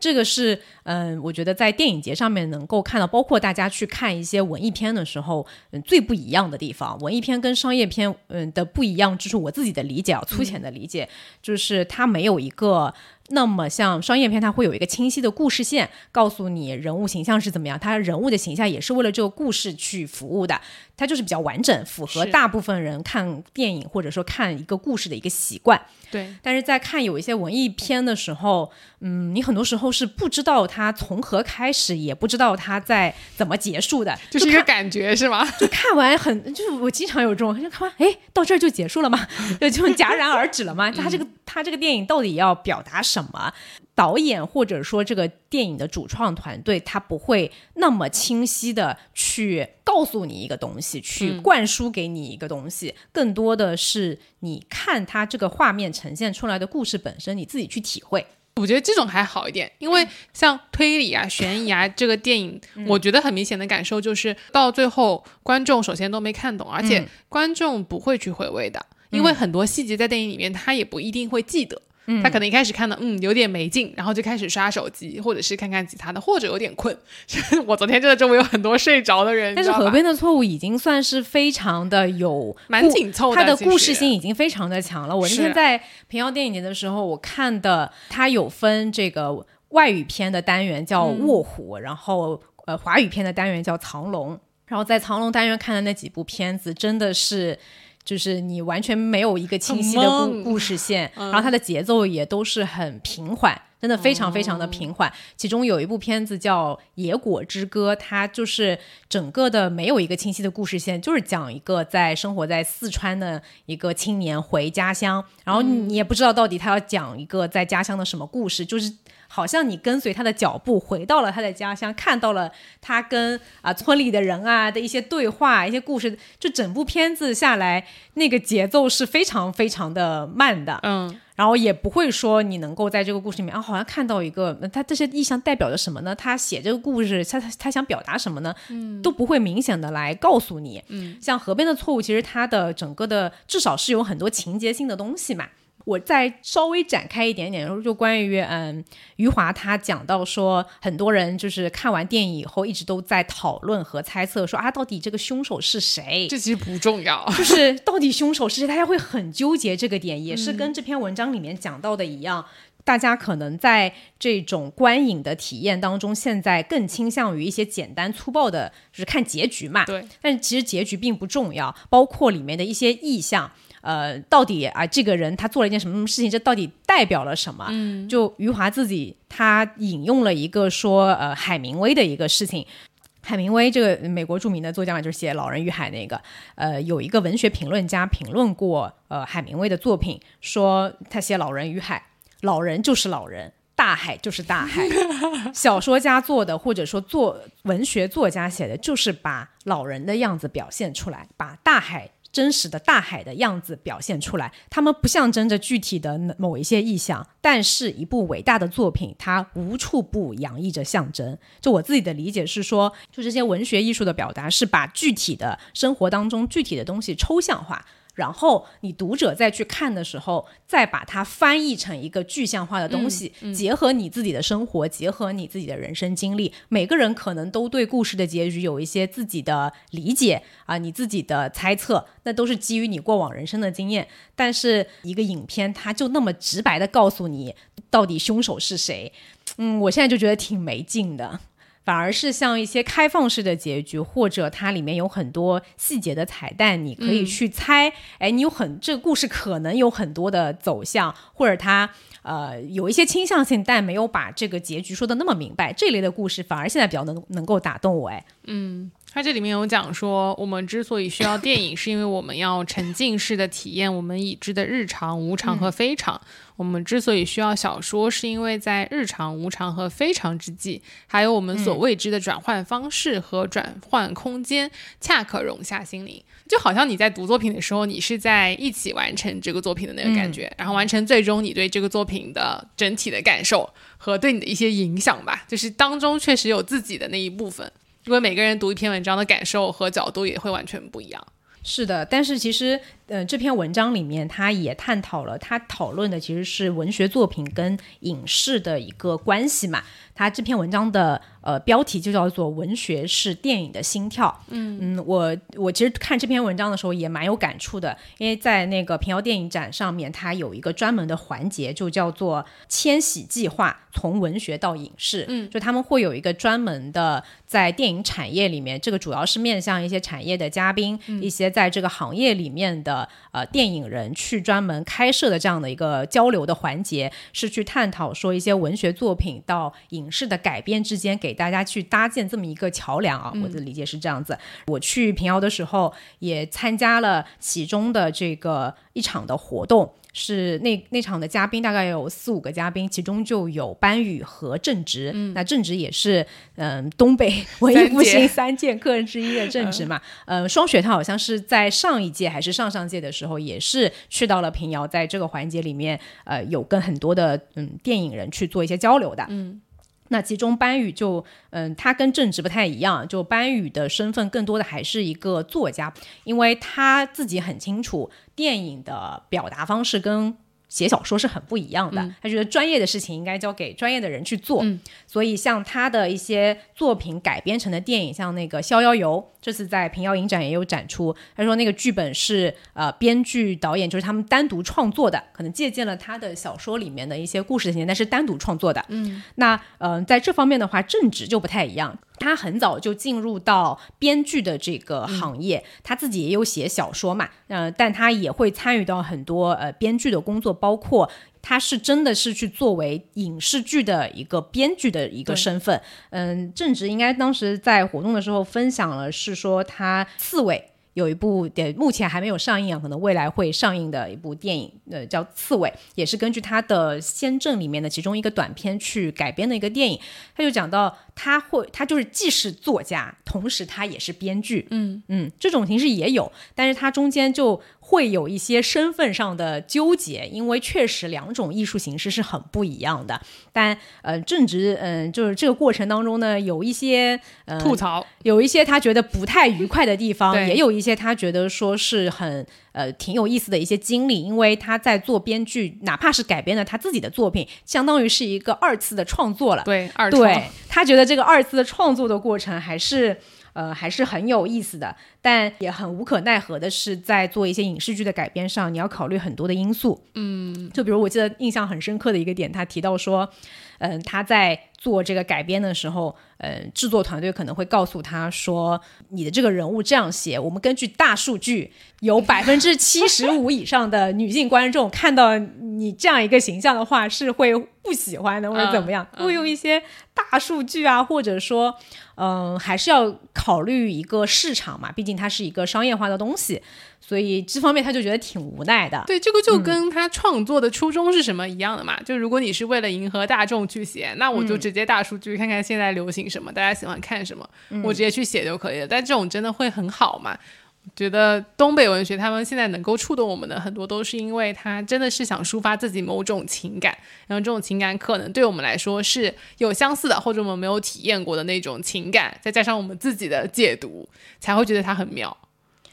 这个是，嗯，我觉得在电影节上面能够看到，包括大家去看一些文艺片的时候，嗯，最不一样的地方。文艺片跟商业片，嗯的不一样，就是我自己的理解啊，粗浅的理解，就是它没有一个。那么像商业片，它会有一个清晰的故事线，告诉你人物形象是怎么样，它人物的形象也是为了这个故事去服务的，它就是比较完整，符合大部分人看电影或者说看一个故事的一个习惯。对，但是在看有一些文艺片的时候，嗯，你很多时候是不知道它从何开始，也不知道它在怎么结束的，就是一个感觉是吗？就看完很，就是我经常有这种，就看完，哎，到这儿就结束了吗？[LAUGHS] 就就戛然而止了吗？他这个他这个电影到底要表达什什么。导演或者说这个电影的主创团队，他不会那么清晰的去告诉你一个东西，去灌输给你一个东西，更多的是你看他这个画面呈现出来的故事本身，你自己去体会。我觉得这种还好一点，因为像推理啊、悬疑啊这个电影，我觉得很明显的感受就是到最后观众首先都没看懂，而且观众不会去回味的，因为很多细节在电影里面他也不一定会记得。他可能一开始看到嗯有点没劲，然后就开始刷手机，或者是看看其他的，或者有点困。[LAUGHS] 我昨天真的周围有很多睡着的人。但是河边的错误已经算是非常的有蛮紧凑，的，他的故事性已经非常的强了。我那天在平遥电影节的时候，我看的它有分这个外语片的单元叫卧虎，然后呃华语片的单元叫藏龙，然后在藏龙单元看的那几部片子真的是。就是你完全没有一个清晰的故故事线，然后它的节奏也都是很平缓，真的非常非常的平缓。其中有一部片子叫《野果之歌》，它就是整个的没有一个清晰的故事线，就是讲一个在生活在四川的一个青年回家乡，然后你也不知道到底他要讲一个在家乡的什么故事，就是。好像你跟随他的脚步回到了他的家乡，看到了他跟啊村里的人啊的一些对话、一些故事。就整部片子下来，那个节奏是非常非常的慢的，嗯，然后也不会说你能够在这个故事里面啊，好像看到一个他这些意象代表着什么呢？他写这个故事，他他他想表达什么呢？嗯，都不会明显的来告诉你。嗯，像河边的错误，其实它的整个的至少是有很多情节性的东西嘛。我再稍微展开一点点，就关于嗯，余华他讲到说，很多人就是看完电影以后一直都在讨论和猜测，说啊，到底这个凶手是谁？这其实不重要，就是到底凶手是谁，大家会很纠结这个点，也是跟这篇文章里面讲到的一样，大家可能在这种观影的体验当中，现在更倾向于一些简单粗暴的，就是看结局嘛。对，但是其实结局并不重要，包括里面的一些意象。呃，到底啊，这个人他做了一件什么什么事情？这到底代表了什么？嗯，就余华自己他引用了一个说，呃，海明威的一个事情。海明威这个美国著名的作家嘛，就是写《老人与海》那个。呃，有一个文学评论家评论过，呃，海明威的作品，说他写《老人与海》，老人就是老人，大海就是大海。小说家做的，或者说作文学作家写的，就是把老人的样子表现出来，把大海。真实的大海的样子表现出来，它们不象征着具体的某一些意象，但是一部伟大的作品，它无处不洋溢着象征。就我自己的理解是说，就这些文学艺术的表达是把具体的生活当中具体的东西抽象化。然后你读者再去看的时候，再把它翻译成一个具象化的东西，结合你自己的生活，结合你自己的人生经历，每个人可能都对故事的结局有一些自己的理解啊，你自己的猜测，那都是基于你过往人生的经验。但是一个影片，它就那么直白的告诉你到底凶手是谁，嗯，我现在就觉得挺没劲的。反而是像一些开放式的结局，或者它里面有很多细节的彩蛋，你可以去猜，哎，你有很这个故事可能有很多的走向，或者它呃有一些倾向性，但没有把这个结局说的那么明白，这类的故事反而现在比较能能够打动我，哎，嗯。它这里面有讲说，我们之所以需要电影，是因为我们要沉浸式的体验我们已知的日常、无常和非常。我们之所以需要小说，是因为在日常、无常和非常之际，还有我们所未知的转换方式和转换空间，恰可容下心灵。就好像你在读作品的时候，你是在一起完成这个作品的那个感觉，然后完成最终你对这个作品的整体的感受和对你的一些影响吧。就是当中确实有自己的那一部分。因为每个人读一篇文章的感受和角度也会完全不一样。是的，但是其实，嗯，这篇文章里面他也探讨了，他讨论的其实是文学作品跟影视的一个关系嘛。他这篇文章的呃标题就叫做“文学是电影的心跳”。嗯嗯，我我其实看这篇文章的时候也蛮有感触的，因为在那个平遥电影展上面，它有一个专门的环节，就叫做“迁徙计划”，从文学到影视。嗯，就他们会有一个专门的在电影产业里面，这个主要是面向一些产业的嘉宾，一些在这个行业里面的呃电影人去专门开设的这样的一个交流的环节，是去探讨说一些文学作品到影。影视的改编之间，给大家去搭建这么一个桥梁啊，我的理解是这样子。我去平遥的时候，也参加了其中的这个一场的活动，是那那场的嘉宾大概有四五个嘉宾，其中就有班宇和郑直。嗯，那郑直也是嗯、东北文艺复兴三剑客人之一的郑直嘛。呃，双雪他好像是在上一届还是上上届的时候，也是去到了平遥，在这个环节里面，呃，有跟很多的嗯电影人去做一些交流的。嗯。那其中班宇就，嗯，他跟正直不太一样，就班宇的身份更多的还是一个作家，因为他自己很清楚电影的表达方式跟写小说是很不一样的，他觉得专业的事情应该交给专业的人去做，所以像他的一些作品改编成的电影，像那个《逍遥游》，这次在平遥影展也有展出。他说那个剧本是呃编剧导演就是他们单独创作的，可能借鉴了他的小说里面的一些故事情节，但是单独创作的。嗯，那嗯、呃在这方面的话，正直就不太一样。他很早就进入到编剧的这个行业，他自己也有写小说嘛，呃，但他也会参与到很多呃编剧的工作，包括他是真的是去作为影视剧的一个编剧的一个身份。嗯，正直应该当时在活动的时候分享了，是说他刺猬。有一部的目前还没有上映啊，可能未来会上映的一部电影，呃，叫《刺猬》，也是根据他的《先正》里面的其中一个短片去改编的一个电影。他就讲到，他会，他就是既是作家，同时他也是编剧，嗯嗯，这种形式也有，但是他中间就会有一些身份上的纠结，因为确实两种艺术形式是很不一样的。但呃，正值，嗯、就是这个过程当中呢，有一些呃吐槽，有一些他觉得不太愉快的地方，也有一些他觉得说是很呃挺有意思的一些经历，因为他在做编剧，哪怕是改编了他自己的作品，相当于是一个二次的创作了。对二创对他觉得这个二次的创作的过程还是。呃，还是很有意思的，但也很无可奈何的是，在做一些影视剧的改编上，你要考虑很多的因素。嗯，就比如我记得印象很深刻的一个点，他提到说，嗯、他在做这个改编的时候，呃，制作团队可能会告诉他说，你的这个人物这样写，我们根据大数据，有百分之七十五以上的女性观众 [LAUGHS] 看到你这样一个形象的话，是会不喜欢的，或者怎么样，会用一些大数据啊，或者说，嗯、还是要考虑一个市场嘛，毕竟它是一个商业化的东西，所以这方面他就觉得挺无奈的。对，这个就跟他创作的初衷是什么一样的嘛？就如果你是为了迎合大众去写，那我就直接大数据看看现在流行什么，大家喜欢看什么，我直接去写就可以了。但这种真的会很好吗？觉得东北文学他们现在能够触动我们的很多，都是因为他真的是想抒发自己某种情感，然后这种情感可能对我们来说是有相似的，或者我们没有体验过的那种情感，再加上我们自己的解读，才会觉得它很妙。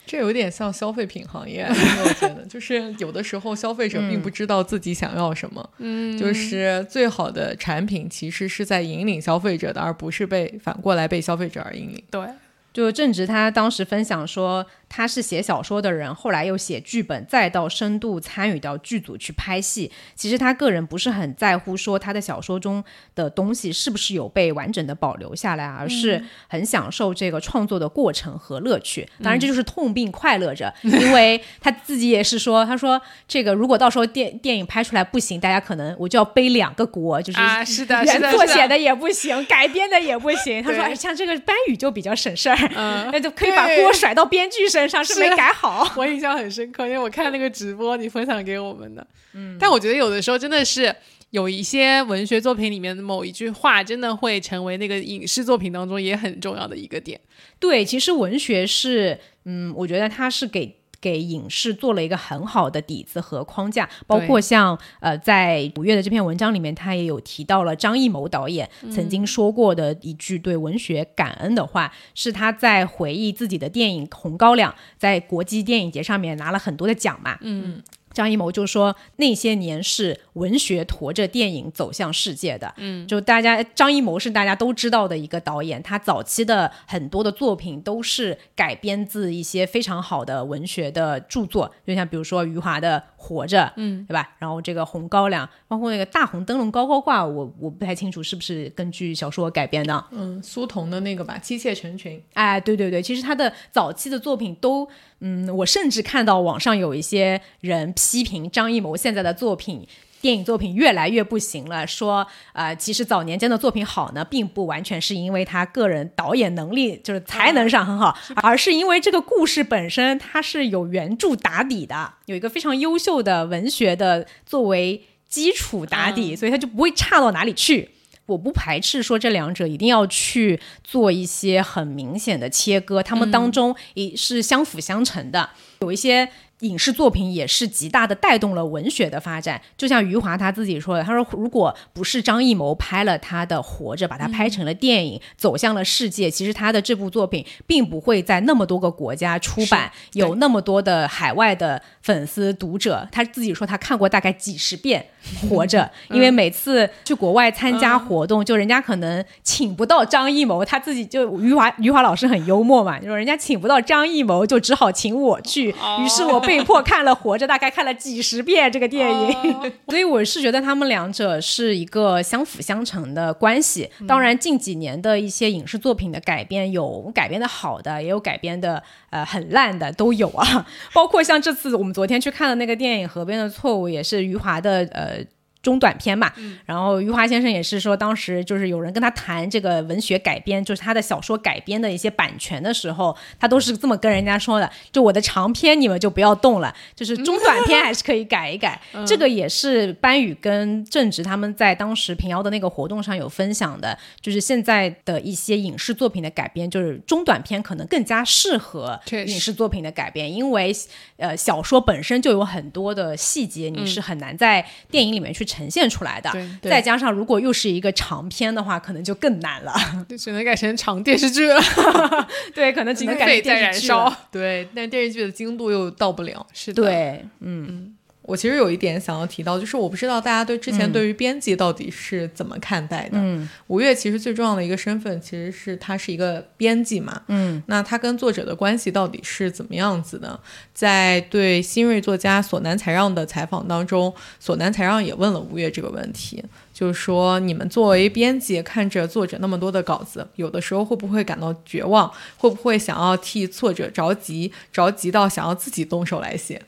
这有点像消费品行业，你有没有觉得？就是有的时候消费者并不知道自己想要什么，嗯，就是最好的产品其实是在引领消费者的，而不是被反过来被消费者而引领。对，就正值他当时分享说，他是写小说的人，后来又写剧本，再到深度参与到剧组去拍戏。其实他个人不是很在乎说他的小说中的东西是不是有被完整的保留下来，而是很享受这个创作的过程和乐趣。当然，这就是痛并快乐着，因为他自己也是说，他说这个如果到时候电电影拍出来不行，大家可能我就要背两个锅，就是啊，是的，是作写的也不行，改编的也不行。他说：“哎，像这个班宇就比较省事儿，嗯那就可以把锅甩到编剧身上，是没改好。[LAUGHS] 我印象很深刻，因为我看那个直播，你分享给我们的。嗯，但我觉得有的时候真的是有一些文学作品里面的某一句话，真的会成为那个影视作品当中也很重要的一个点。对，其实文学是，嗯，我觉得它是给。给影视做了一个很好的底子和框架，包括像呃，在五月的这篇文章里面，他也有提到了张艺谋导演曾经说过的一句对文学感恩的话，是他在回忆自己的电影《红高粱》在国际电影节上面拿了很多的奖嘛，嗯。张艺谋就说：“那些年是文学驮着电影走向世界的。”嗯，就大家张艺谋是大家都知道的一个导演，他早期的很多的作品都是改编自一些非常好的文学的著作，就像比如说余华的《活着》，嗯，对吧？然后这个《红高粱》，包括那个《大红灯笼高高挂》，我我不太清楚是不是根据小说改编的。嗯，苏童的那个吧，《妻妾成群》。哎，对对对，其实他的早期的作品都，嗯，我甚至看到网上有一些人批评张艺谋现在的作品电影作品越来越不行了，说呃，其实早年间的作品好呢，并不完全是因为他个人导演能力就是才能上很好，而是因为这个故事本身它是有原著打底的，有一个非常优秀的文学的作为基础打底，所以它就不会差到哪里去。我不排斥说这两者一定要去做一些很明显的切割，他们当中也是相辅相成的，有一些。影视作品也是极大的带动了文学的发展，就像余华他自己说的，他说如果不是张艺谋拍了他的《活着》，把它拍成了电影，走向了世界，其实他的这部作品并不会在那么多个国家出版，有那么多的海外的粉丝读者。他自己说他看过大概几十遍《活着 [LAUGHS]》，因为每次去国外参加活动，就人家可能请不到张艺谋，他自己就余华余华老师很幽默嘛，就说人家请不到张艺谋，就只好请我去，于是我。被迫看了《活着》，大概看了几十遍这个电影，[LAUGHS] 所以我是觉得他们两者是一个相辅相成的关系。当然，近几年的一些影视作品的改编，有改编的好的，也有改编的呃很烂的，都有啊。包括像这次我们昨天去看的那个电影《河边的错误》，也是余华的呃。中短篇嘛，然后余华先生也是说，当时就是有人跟他谈这个文学改编，就是他的小说改编的一些版权的时候，他都是这么跟人家说的：，就我的长篇你们就不要动了，[LAUGHS] 就是中短篇 [LAUGHS] 还是可以改一改。这个也是班宇跟郑直他们在当时平遥的那个活动上有分享的，就是现在的一些影视作品的改编，就是中短篇可能更加适合影视作品的改编，因为呃小说本身就有很多的细节，你是很难在电影里面去。呈现出来的，再加上如果又是一个长篇的话，可能就更难了，[LAUGHS] 只能改成长电视剧了。[LAUGHS] 对，可能只能改成电视剧。对，但电视剧的精度又到不了。是的，对，嗯。我其实有一点想要提到，就是我不知道大家对之前对于编辑到底是怎么看待的。嗯，吴越其实最重要的一个身份，其实是他是一个编辑嘛。嗯，那他跟作者的关系到底是怎么样子的？在对新锐作家索南才让的采访当中，索南才让也问了吴越这个问题，就是说你们作为编辑，看着作者那么多的稿子，有的时候会不会感到绝望？会不会想要替作者着急，着急到想要自己动手来写？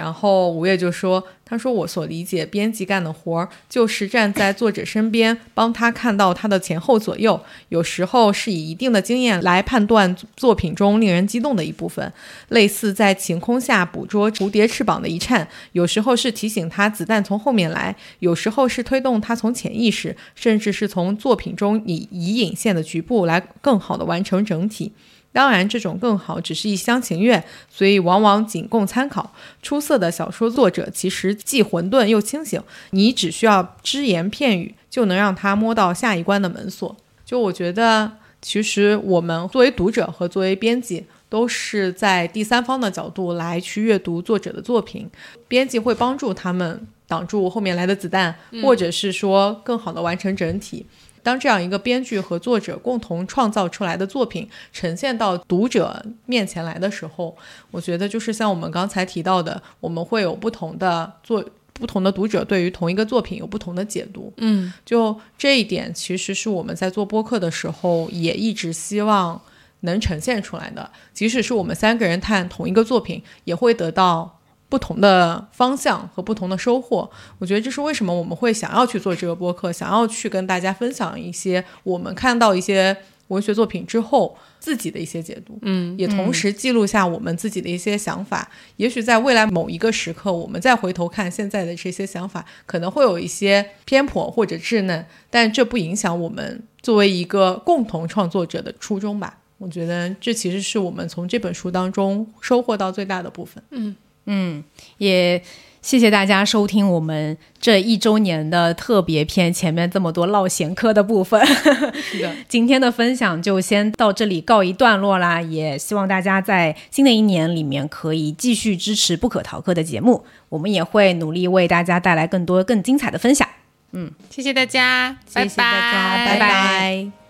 然后吴越就说：“他说我所理解编辑干的活儿，就是站在作者身边，帮他看到他的前后左右。有时候是以一定的经验来判断作品中令人激动的一部分，类似在晴空下捕捉蝴蝶翅膀的一颤；有时候是提醒他子弹从后面来；有时候是推动他从潜意识，甚至是从作品中以以引线的局部来更好的完成整体。”当然，这种更好只是一厢情愿，所以往往仅供参考。出色的小说作者其实既混沌又清醒，你只需要只言片语就能让他摸到下一关的门锁。就我觉得，其实我们作为读者和作为编辑，都是在第三方的角度来去阅读作者的作品，编辑会帮助他们挡住后面来的子弹，或者是说更好的完成整体。当这样一个编剧和作者共同创造出来的作品呈现到读者面前来的时候，我觉得就是像我们刚才提到的，我们会有不同的作不同的读者对于同一个作品有不同的解读。嗯，就这一点，其实是我们在做播客的时候也一直希望能呈现出来的。即使是我们三个人看同一个作品，也会得到。不同的方向和不同的收获，我觉得这是为什么我们会想要去做这个播客，想要去跟大家分享一些我们看到一些文学作品之后自己的一些解读，嗯，也同时记录下我们自己的一些想法。也许在未来某一个时刻，我们再回头看现在的这些想法，可能会有一些偏颇或者稚嫩，但这不影响我们作为一个共同创作者的初衷吧。我觉得这其实是我们从这本书当中收获到最大的部分，嗯。嗯，也谢谢大家收听我们这一周年的特别篇，前面这么多唠闲嗑的部分。是的，[LAUGHS] 今天的分享就先到这里告一段落啦。也希望大家在新的一年里面可以继续支持不可逃课的节目，我们也会努力为大家带来更多更精彩的分享。嗯，谢谢大家，谢谢大家，拜拜。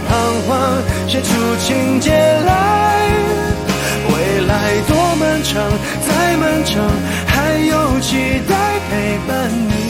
彷徨写出情节来。未来多漫长，再漫长，还有期待陪伴你。